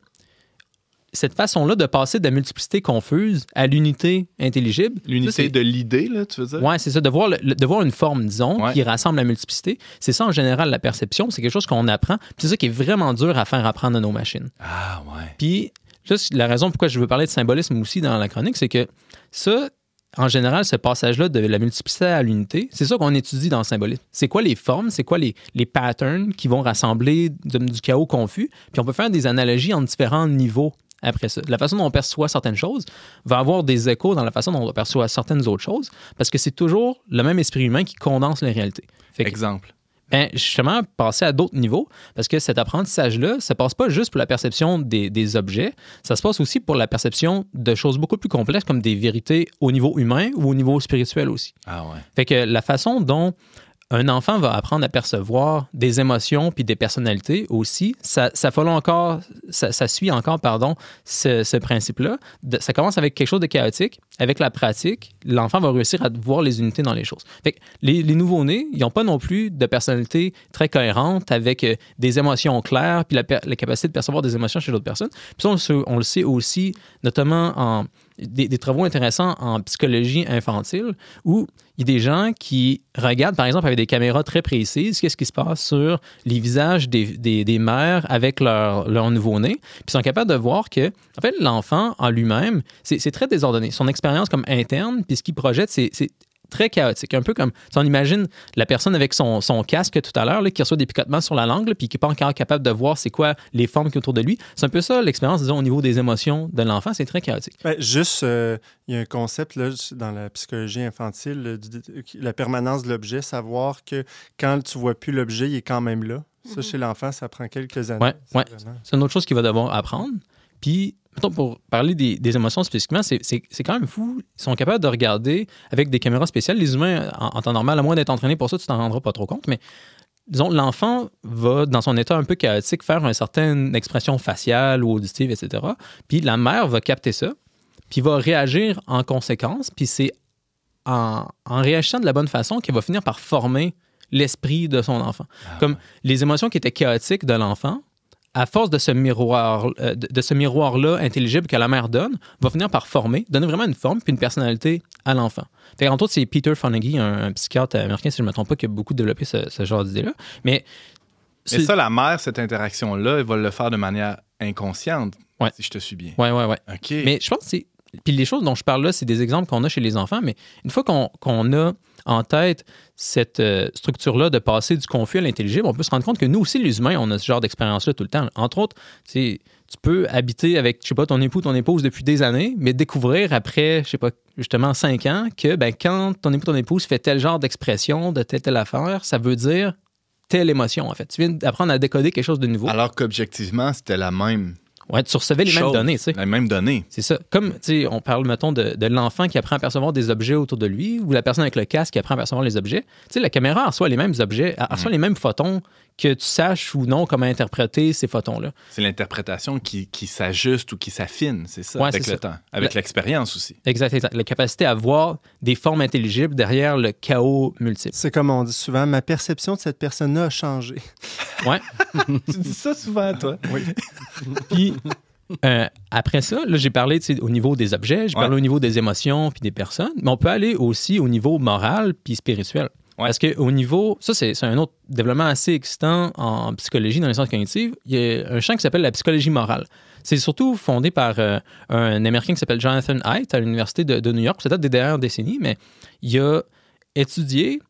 Speaker 4: cette façon-là de passer de la multiplicité confuse à l'unité intelligible.
Speaker 2: L'unité de l'idée, là, tu veux dire?
Speaker 4: Ouais, c'est ça, de voir, le- de voir une forme, disons,
Speaker 2: Ouais.
Speaker 4: qui rassemble la multiplicité. C'est ça, en général, la perception. C'est quelque chose qu'on apprend. Puis C'est ça qui est vraiment dur à faire apprendre à nos machines.
Speaker 2: Ah, ouais.
Speaker 4: Puis, juste la raison pourquoi je veux parler de symbolisme aussi dans la chronique, c'est que ça, en général, ce passage-là de la multiplicité à l'unité, c'est ça qu'on étudie dans le symbolisme. C'est quoi les formes, c'est quoi les, les patterns qui vont rassembler de- du chaos confus? Puis on peut faire des analogies en différents niveaux après ça. La façon dont on perçoit certaines choses va avoir des échos dans la façon dont on perçoit certaines autres choses, parce que c'est toujours le même esprit humain qui condense les réalités. Fait que-
Speaker 2: Exemple.
Speaker 4: ben, justement, passer à d'autres niveaux, parce que cet apprentissage-là, ça passe pas juste pour la perception des, des objets, ça se passe aussi pour la perception de choses beaucoup plus complexes comme des vérités au niveau humain ou au niveau spirituel aussi.
Speaker 2: Ah, ouais.
Speaker 4: Fait que la façon dont un enfant va apprendre à percevoir des émotions puis des personnalités aussi, ça, ça encore, ça, suit encore, pardon, ce, principe-là. Ça commence avec quelque chose de chaotique. Avec la pratique, l'enfant va réussir à voir les unités dans les choses. Les, nouveaux-nés, ils n'ont pas non plus de personnalité très cohérente avec euh, des émotions claires puis la, capacité de percevoir des émotions chez d'autres personnes. Puis ça, on, on le sait aussi, notamment en des, travaux intéressants en psychologie infantile où il y a des gens qui regardent, par exemple, avec des caméras très précises, qu'est-ce qui se passe sur les visages des, des- mères avec leur, leur nouveau-né. Puis ils sont capables de voir que, en fait, l'enfant en lui-même, c'est très désordonné. Son expérience comme interne, puis ce qu'il projette, c'est très chaotique. Un peu comme, si on imagine la personne avec son, son casque tout à l'heure, qui reçoit des picotements sur la langue, là, puis qui n'est pas encore capable de voir c'est quoi les formes qui sont autour de lui. C'est un peu ça l'expérience, disons, au niveau des émotions de l'enfant. C'est très chaotique.
Speaker 3: Ben, juste, euh, il y a un concept là, dans la psychologie infantile, le- du- la permanence de l'objet, savoir que quand tu vois plus l'objet, il est quand même là. Ça, chez l'enfant, ça prend quelques années.
Speaker 4: Ouais,
Speaker 3: C'est
Speaker 4: ouais.
Speaker 3: vraiment-
Speaker 4: C'est une autre chose qu'il va devoir apprendre. Puis, mettons, pour parler des, des émotions spécifiquement, c'est- quand même fou. Ils sont capables de regarder avec des caméras spéciales. Les humains, en, en temps normal, à moins d'être entraînés pour ça, tu t'en rendras pas trop compte, mais disons, l'enfant va, dans son état un peu chaotique, faire une certaine expression faciale ou auditive, etc. Puis la mère va capter ça, puis va réagir en conséquence. Puis c'est en, en réagissant de la bonne façon qu'elle va finir par former l'esprit de son enfant. Comme les émotions qui étaient chaotiques de l'enfant, à force de ce miroir, euh, de, ce miroir-là intelligible que la mère donne, va finir par former, donner vraiment une forme puis une personnalité à l'enfant. Fait entre autres, c'est Peter Fonagy, un, un psychiatre américain, si je ne me trompe pas, qui a beaucoup développé ce, ce genre d'idée-là. Mais,
Speaker 2: ça, la mère, cette interaction-là, elle va le faire de manière inconsciente,
Speaker 4: Ouais.
Speaker 2: si je te suis bien.
Speaker 4: ouais, ouais, ouais.
Speaker 2: OK.
Speaker 4: Mais je pense que c'est. Puis les choses dont je parle là, c'est des exemples qu'on a chez les enfants, mais une fois qu'on qu'on a en tête cette euh, structure-là de passer du confus à l'intelligible, on peut se rendre compte que nous aussi, les humains, on a ce genre d'expérience-là tout le temps. Entre autres, tu peux habiter avec, je sais pas, ton époux, ton épouse depuis des années, mais découvrir après, je sais pas, justement cinq ans, que ben, quand ton époux, ton épouse fait tel genre d'expression de telle, telle affaire, ça veut dire telle émotion, en fait. Tu viens d'apprendre à décoder quelque chose de nouveau.
Speaker 2: Alors qu'objectivement, c'était la même
Speaker 4: ouais, tu recevais les mêmes données, tu sais.
Speaker 2: La même donnée.
Speaker 4: C'est ça. Comme, tu sais, on parle, mettons, de, de l'enfant qui apprend à percevoir des objets autour de lui ou la personne avec le casque qui apprend à percevoir les objets. Tu sais, la caméra reçoit les mêmes objets, elle reçoit les mêmes photons que tu saches ou non comment interpréter ces photons-là.
Speaker 2: C'est l'interprétation qui, qui s'ajuste ou qui s'affine, c'est ça,
Speaker 4: Ouais,
Speaker 2: avec le
Speaker 4: ça.
Speaker 2: temps. Avec l'expérience aussi.
Speaker 4: Exact, exact. La capacité à voir des formes intelligibles derrière le chaos multiple.
Speaker 3: C'est comme on dit souvent, ma perception de cette personne-là a changé. [LAUGHS]
Speaker 4: Ouais.
Speaker 2: tu dis ça souvent, toi?
Speaker 3: Oui.
Speaker 4: Puis euh, après ça, là, j'ai parlé au niveau des objets, j'ai
Speaker 2: Ouais.
Speaker 4: parlé au niveau des émotions puis des personnes, mais on peut aller aussi au niveau moral puis spirituel.
Speaker 2: Ouais.
Speaker 4: Parce qu'au niveau, ça c'est un autre développement assez excitant en psychologie, dans les sciences cognitives. Il y a un champ qui s'appelle la psychologie morale. C'est surtout fondé par euh, un Américain qui s'appelle Jonathan Haidt à l'Université de, de New York. Ça date des dernières décennies, mais il a étudié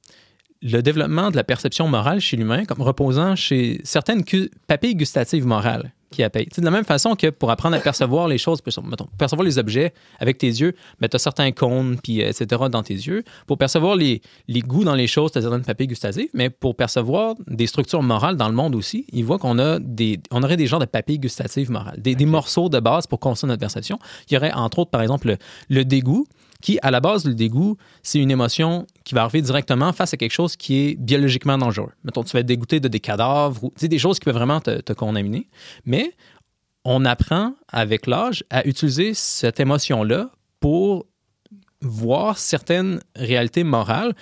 Speaker 4: le développement de la perception morale chez l'humain comme reposant chez certaines papilles gustatives morales qui sais, de la même façon que pour apprendre à percevoir les choses, mettons, percevoir les objets avec tes yeux, tu as certains cônes, puis euh, etc. dans tes yeux. Pour percevoir les, les goûts dans les choses, tu as certaines papilles gustatives, mais pour percevoir des structures morales dans le monde aussi, il voit qu'on a des, on aurait des genres de papilles gustatives morales, des, des morceaux de base pour construire notre perception. Il y aurait entre autres, par exemple, le, le dégoût, qui, à la base, le dégoût, c'est une émotion qui va arriver directement face à quelque chose qui est biologiquement dangereux. Mettons, tu vas être dégoûté de des cadavres, ou des choses qui peuvent vraiment te, te contaminer. Mais on apprend avec l'âge à utiliser cette émotion-là pour voir certaines réalités morales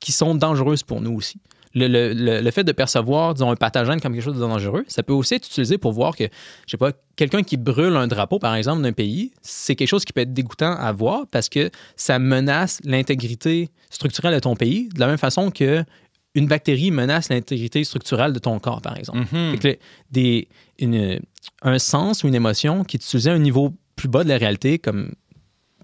Speaker 4: qui sont dangereuses pour nous aussi. Le, le- le- le fait de percevoir, disons, un pathogène comme quelque chose de dangereux, ça peut aussi être utilisé pour voir que, je sais pas, quelqu'un qui brûle un drapeau, par exemple, d'un pays, c'est quelque chose qui peut être dégoûtant à voir parce que ça menace l'intégrité structurelle de ton pays, de la même façon que une bactérie menace l'intégrité structurelle de ton corps, par exemple. Que le- des, une- un sens ou une émotion qui est utilisé à un niveau plus bas de la réalité, comme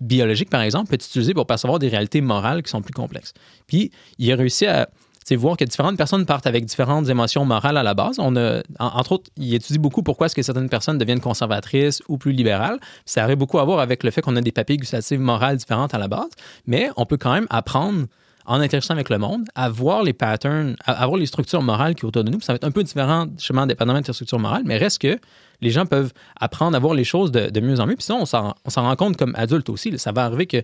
Speaker 4: biologique, par exemple, peut être utilisé pour percevoir des réalités morales qui sont plus complexes. Puis, il a réussi à sais, voir que différentes personnes partent avec différentes émotions morales à la base. On a, en- entre autres, il étudie beaucoup pourquoi est-ce que certaines personnes deviennent conservatrices ou plus libérales. Ça aurait beaucoup à voir avec le fait qu'on a des papilles gustatives morales différentes à la base, mais on peut quand même apprendre en interagissant avec le monde, à voir les patterns, à, voir les structures morales qui sont autour de nous. Ça va être un peu différent, justement, dépendamment de la structure morale, mais reste que les gens peuvent apprendre à voir les choses de, mieux en mieux. Puis ça, on s'en rend compte comme adulte aussi. Ça va arriver que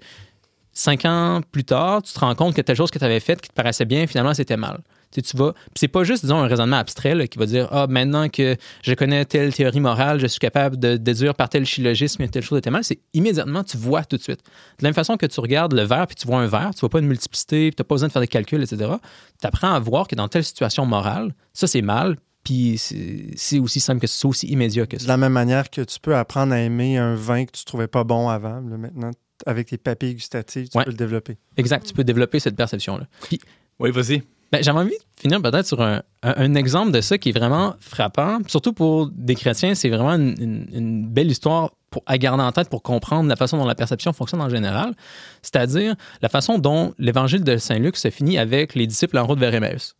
Speaker 4: cinq ans plus tard, tu te rends compte que telle chose que tu avais faite qui te paraissait bien, finalement, c'était mal. Tu, sais, tu vas. C'est pas juste, disons, un raisonnement abstrait qui va dire Ah, maintenant que je connais telle théorie morale, je suis capable de déduire par tel syllogisme que telle chose était mal. C'est immédiatement, tu vois tout de suite. De la même façon que tu regardes le verre puis tu vois un verre, tu vois pas une multiplicité, tu n'as pas besoin de faire des calculs, etc. Tu apprends à voir que dans telle situation morale, ça c'est mal, puis c'est aussi simple que c'est aussi immédiat que
Speaker 3: De
Speaker 4: ça.
Speaker 3: la même manière que tu peux apprendre à aimer un vin que tu trouvais pas bon avant, maintenant, avec tes papilles gustatives, tu
Speaker 4: Ouais.
Speaker 3: peux le développer.
Speaker 4: Exact, tu peux développer cette perception-là. Puis
Speaker 2: Oui, vas-y.
Speaker 4: Ben, J'avais envie de finir peut-être sur un, un- un exemple de ça qui est vraiment frappant. Surtout pour des chrétiens, c'est vraiment une, une- une belle histoire pour, à garder en tête pour comprendre la façon dont la perception fonctionne en général. C'est-à-dire la façon dont l'évangile de Saint-Luc se finit avec les disciples en route vers Emmaüs.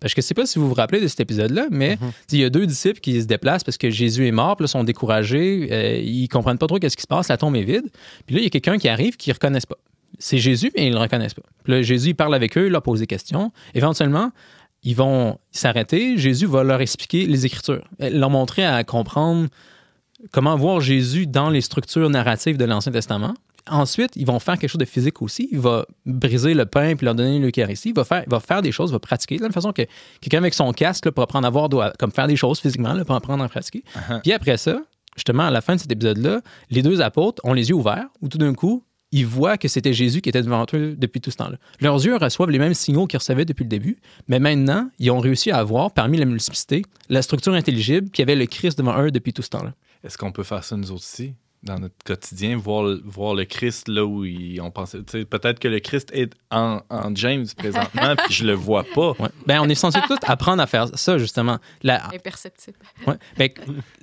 Speaker 4: Parce que je ne sais pas si vous vous rappelez de cet épisode-là, mais il y a deux disciples qui se déplacent parce que Jésus est mort, puis là, ils sont découragés, euh, ils comprennent pas trop qu'est-ce qui se passe, la tombe est vide. Puis là, il y a quelqu'un qui arrive qui ne reconnaissent pas. C'est Jésus, mais ils ne le reconnaissent pas. Puis là, Jésus, il parle avec eux, il leur pose des questions. Éventuellement, ils vont s'arrêter. Jésus va leur expliquer les Écritures, leur montrer à comprendre comment voir Jésus dans les structures narratives de l'Ancien Testament. Ensuite, ils vont faire quelque chose de physique aussi. Il va briser le pain puis leur donner l'Eucharistie. Il va faire, il va faire des choses, il va pratiquer de la même façon que quelqu'un avec son casque là, pour apprendre à voir doit comme faire des choses physiquement là, pour apprendre à pratiquer. Puis après ça, justement, à la fin de cet épisode-là, les deux apôtres ont les yeux ouverts où tout d'un coup, ils voient que c'était Jésus qui était devant eux depuis tout ce temps-là. Leurs yeux reçoivent les mêmes signaux qu'ils recevaient depuis le début, mais maintenant, ils ont réussi à avoir, parmi la multiplicité, la structure intelligible qui avait le Christ devant eux depuis tout ce temps-là.
Speaker 2: Est-ce qu'on peut faire ça nous autres aussi? Dans notre quotidien, voir, le- voir le Christ là où il- on pensait. tu sais, Peut-être que le Christ est en, en James présentement, puis je le vois pas.
Speaker 4: Ouais. Ben, on est censé tous apprendre à faire ça, justement. La,
Speaker 5: Imperceptible.
Speaker 4: ouais. Ben,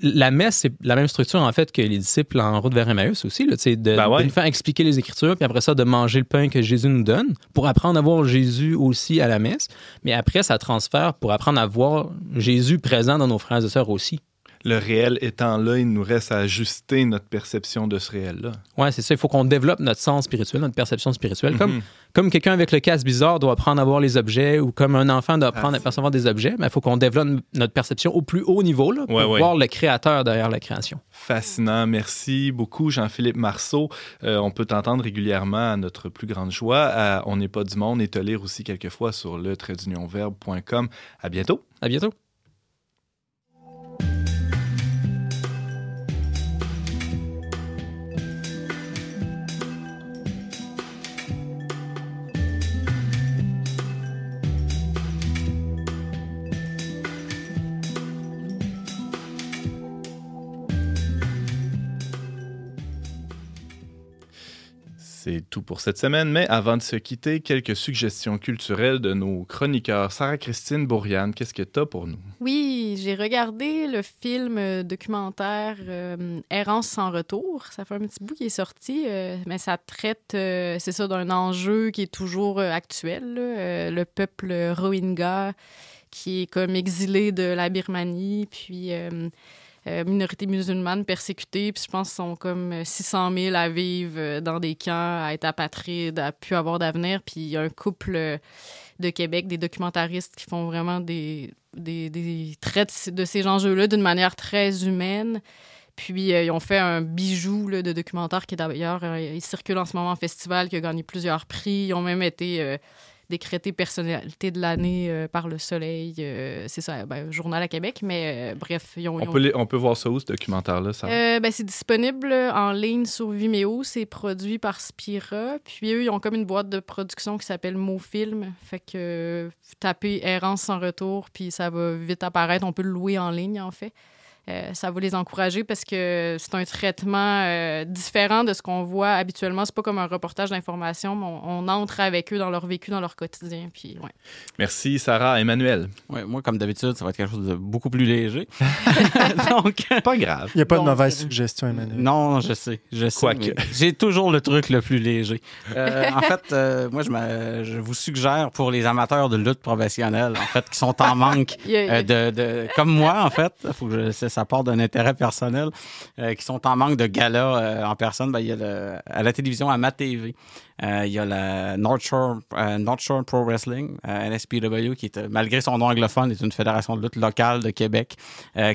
Speaker 4: la messe, c'est la même structure, en fait, que les disciples en route vers Emmaüs aussi. Là, de,
Speaker 2: Ben ouais.
Speaker 4: de nous faire expliquer les Écritures, puis après ça, de manger le pain que Jésus nous donne, pour apprendre à voir Jésus aussi à la messe. Mais après, ça transfère pour apprendre à voir Jésus présent dans nos frères et sœurs aussi.
Speaker 2: Le réel étant là, il nous reste à ajuster notre perception de ce réel-là.
Speaker 4: Ouais, c'est ça. Il faut qu'on développe notre sens spirituel, notre perception spirituelle. Comme,
Speaker 2: Mhm.
Speaker 4: comme quelqu'un avec le casque bizarre doit apprendre à voir les objets ou comme un enfant doit apprendre
Speaker 2: Ah,
Speaker 4: à percevoir des objets, mais il faut qu'on développe notre perception au plus haut niveau là, pour
Speaker 2: Ouais, ouais.
Speaker 4: voir le créateur derrière la création.
Speaker 2: Fascinant. Merci beaucoup, Jean-Philippe Marceau. Euh, on peut t'entendre régulièrement à notre plus grande joie. à on n'est pas du monde et te lire aussi quelquefois sur le traitdunionverbe.com. À bientôt.
Speaker 4: À bientôt.
Speaker 2: C'est tout pour cette semaine, mais avant de se quitter, quelques suggestions culturelles de nos chroniqueurs. Sarah-Christine Bourriane, qu'est-ce que tu as pour nous?
Speaker 5: Oui, j'ai regardé le film euh, documentaire euh, Errance sans retour. Ça fait un petit bout qui est sorti, euh, mais ça traite, c'est ça, d'un enjeu qui est toujours actuel. le peuple Rohingya qui est comme exilé de la Birmanie, puis euh, euh, minorité musulmane persécutée, puis je pense qu'ils sont comme euh, 600 000 à vivre euh, dans des camps, à être apatrides, à plus avoir d'avenir, puis il y a un couple euh, de Québec, des documentaristes qui font vraiment des, des, des traits de ces- enjeux-là d'une manière très humaine. Puis euh, ils ont fait un bijou de documentaire qui d'ailleurs, euh, il circule en ce moment en festival, qui a gagné plusieurs prix. Ils ont même été euh, décrété personnalité de l'année euh, par le Soleil. euh, c'est ça, ben, Journal à Québec. Mais euh, bref, ils ont. ils
Speaker 2: On peut, les- on peut voir ça où, ce documentaire-là? Ça...
Speaker 5: Ben, c'est disponible en ligne sur Vimeo. C'est produit par Spira. Puis eux, ils ont comme une boîte de production qui s'appelle Mofilm. Fait que tapez Errance sans retour, puis ça va vite apparaître. On peut le louer en ligne, en fait. Euh, ça va les encourager parce que c'est un traitement euh, différent de ce qu'on voit habituellement. C'est pas comme un reportage d'information, mais on, on entre avec eux dans leur vécu, dans leur quotidien. Puis, ouais.
Speaker 2: Merci, Sarah. Emmanuel.
Speaker 6: Ouais, moi, comme d'habitude, ça va être quelque chose de beaucoup plus léger. [LAUGHS] Donc,
Speaker 2: Pas grave.
Speaker 3: Il n'y a pas de mauvaise suggestion, Emmanuel.
Speaker 6: Non, je sais, je sais. J'ai toujours le truc le plus léger. Euh, en fait, euh, moi, je, me- je vous suggère pour les amateurs de lutte professionnelle, en fait, qui sont en manque [LAUGHS] euh, de, de- comme moi, en fait, faut que je- ça, part d'un intérêt personnel, euh, qui sont en manque de galas euh, en personne, ben, à la télévision, à ma TV. Euh, il y a la North Shore, euh, North Shore Pro Wrestling, euh, NSPW, qui est, malgré son nom anglophone, est une fédération de lutte locale de Québec,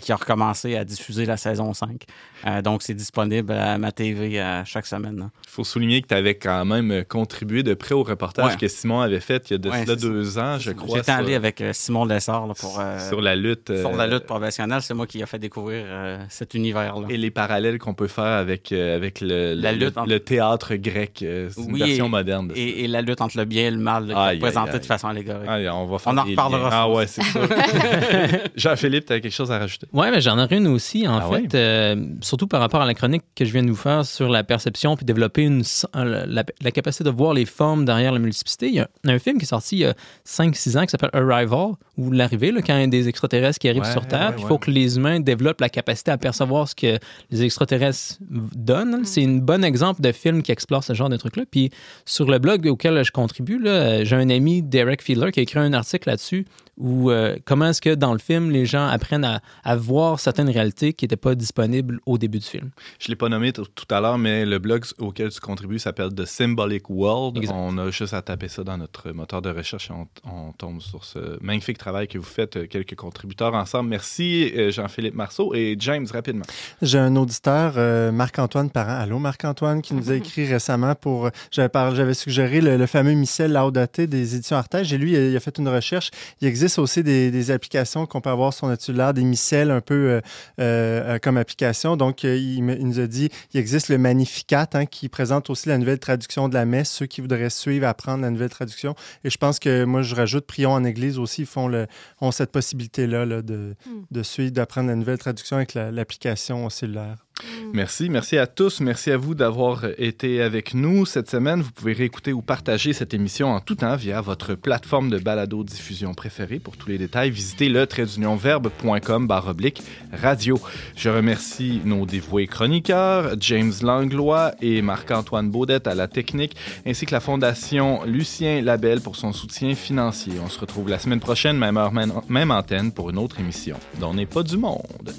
Speaker 6: qui a recommencé à diffuser la saison 5. Euh, donc, c'est disponible à ma TV chaque semaine. hein.
Speaker 2: Il faut souligner que tu avais quand même contribué de près au reportage
Speaker 6: Ouais.
Speaker 2: que Simon avait fait il y a de
Speaker 6: Ouais,
Speaker 2: cela
Speaker 6: c'est ça.
Speaker 2: deux ans, je crois.
Speaker 6: J'étais allé avec Simon Lessard là, pour,
Speaker 2: sur la lutte.
Speaker 6: sur la lutte professionnelle. C'est moi qui a fait découvrir cet univers-là.
Speaker 2: Et les parallèles qu'on peut faire avec, avec le,
Speaker 6: La
Speaker 2: le-
Speaker 6: lutte
Speaker 2: le, théâtre grec.
Speaker 6: Oui,
Speaker 2: version
Speaker 6: et-
Speaker 2: moderne. de ça.
Speaker 6: Et, et la lutte entre le bien et le mal, là,
Speaker 2: Aïe, aïe.
Speaker 6: de façon allégorique.
Speaker 2: On va faire
Speaker 6: On en reparlera,
Speaker 2: Ah ouais,
Speaker 6: aussi.
Speaker 2: c'est ça. [LAUGHS] Jean-Philippe, tu as quelque chose à rajouter?
Speaker 4: Ouais, mais j'en aurais une aussi, en
Speaker 2: Ah
Speaker 4: fait,
Speaker 2: ouais?
Speaker 4: euh, surtout par rapport à la chronique que je viens de vous faire sur la perception puis développer une, la capacité de voir les formes derrière la multiplicité. Il y a un film qui est sorti il y a 5-6 ans qui s'appelle Arrival, ou l'arrivée, là, quand il y a des extraterrestres qui arrivent
Speaker 2: Ouais,
Speaker 4: sur Terre. Il
Speaker 2: ouais.
Speaker 4: faut que les humains développent la capacité à percevoir ce que les extraterrestres donnent. C'est un bon exemple de film qui explore ce genre de trucs-là. Puis sur le blog auquel je contribue, là, j'ai un ami, Derek Fiedler, qui a écrit un article là-dessus où euh, comment est-ce que dans le film, les gens apprennent à, à voir certaines réalités qui n'étaient pas disponibles au début du film.
Speaker 2: Je ne l'ai pas nommé tout à l'heure, mais le blog auquel tu contribues s'appelle The Symbolic World.
Speaker 4: Exact.
Speaker 2: On a juste à taper ça dans notre moteur de recherche et on, on tombe sur ce magnifique travail que vous faites, euh, quelques contributeurs ensemble. Merci euh, Jean-Philippe Marceau et James, rapidement.
Speaker 3: J'ai un auditeur, euh, Marc-Antoine Parent. Allô, Marc-Antoine, qui nous a [LAUGHS] écrit récemment pour. J'avais, parlé- j'avais suggéré le, le fameux missel Laudaté des éditions Artege. Et lui, il a, il a fait une recherche. Il existe aussi des, des applications qu'on peut avoir sur notre cellulaire, des missels un peu euh, euh, comme application. Donc, il, me- il nous a dit il existe le Magnificat hein, qui présente aussi la nouvelle traduction de la messe, ceux qui voudraient suivre, apprendre la nouvelle traduction. Et je pense que moi, je rajoute Prions en Église aussi, ils font le, ont cette possibilité-là là, de,
Speaker 5: Mm.
Speaker 3: de suivre, d'apprendre la nouvelle traduction avec la- l'application cellulaire.
Speaker 2: Merci, merci à tous. Merci à vous d'avoir été avec nous cette semaine. Vous pouvez réécouter ou partager cette émission en tout temps via votre plateforme de balado-diffusion préférée. Pour tous les détails, visitez le tradeunionverbe.com oblique radio. Je remercie nos dévoués chroniqueurs, James Langlois et Marc-Antoine Baudette à la technique, ainsi que la Fondation Lucien Labelle pour son soutien financier. On se retrouve la semaine prochaine, même heure, même antenne, pour une autre émission dont n'est pas du monde.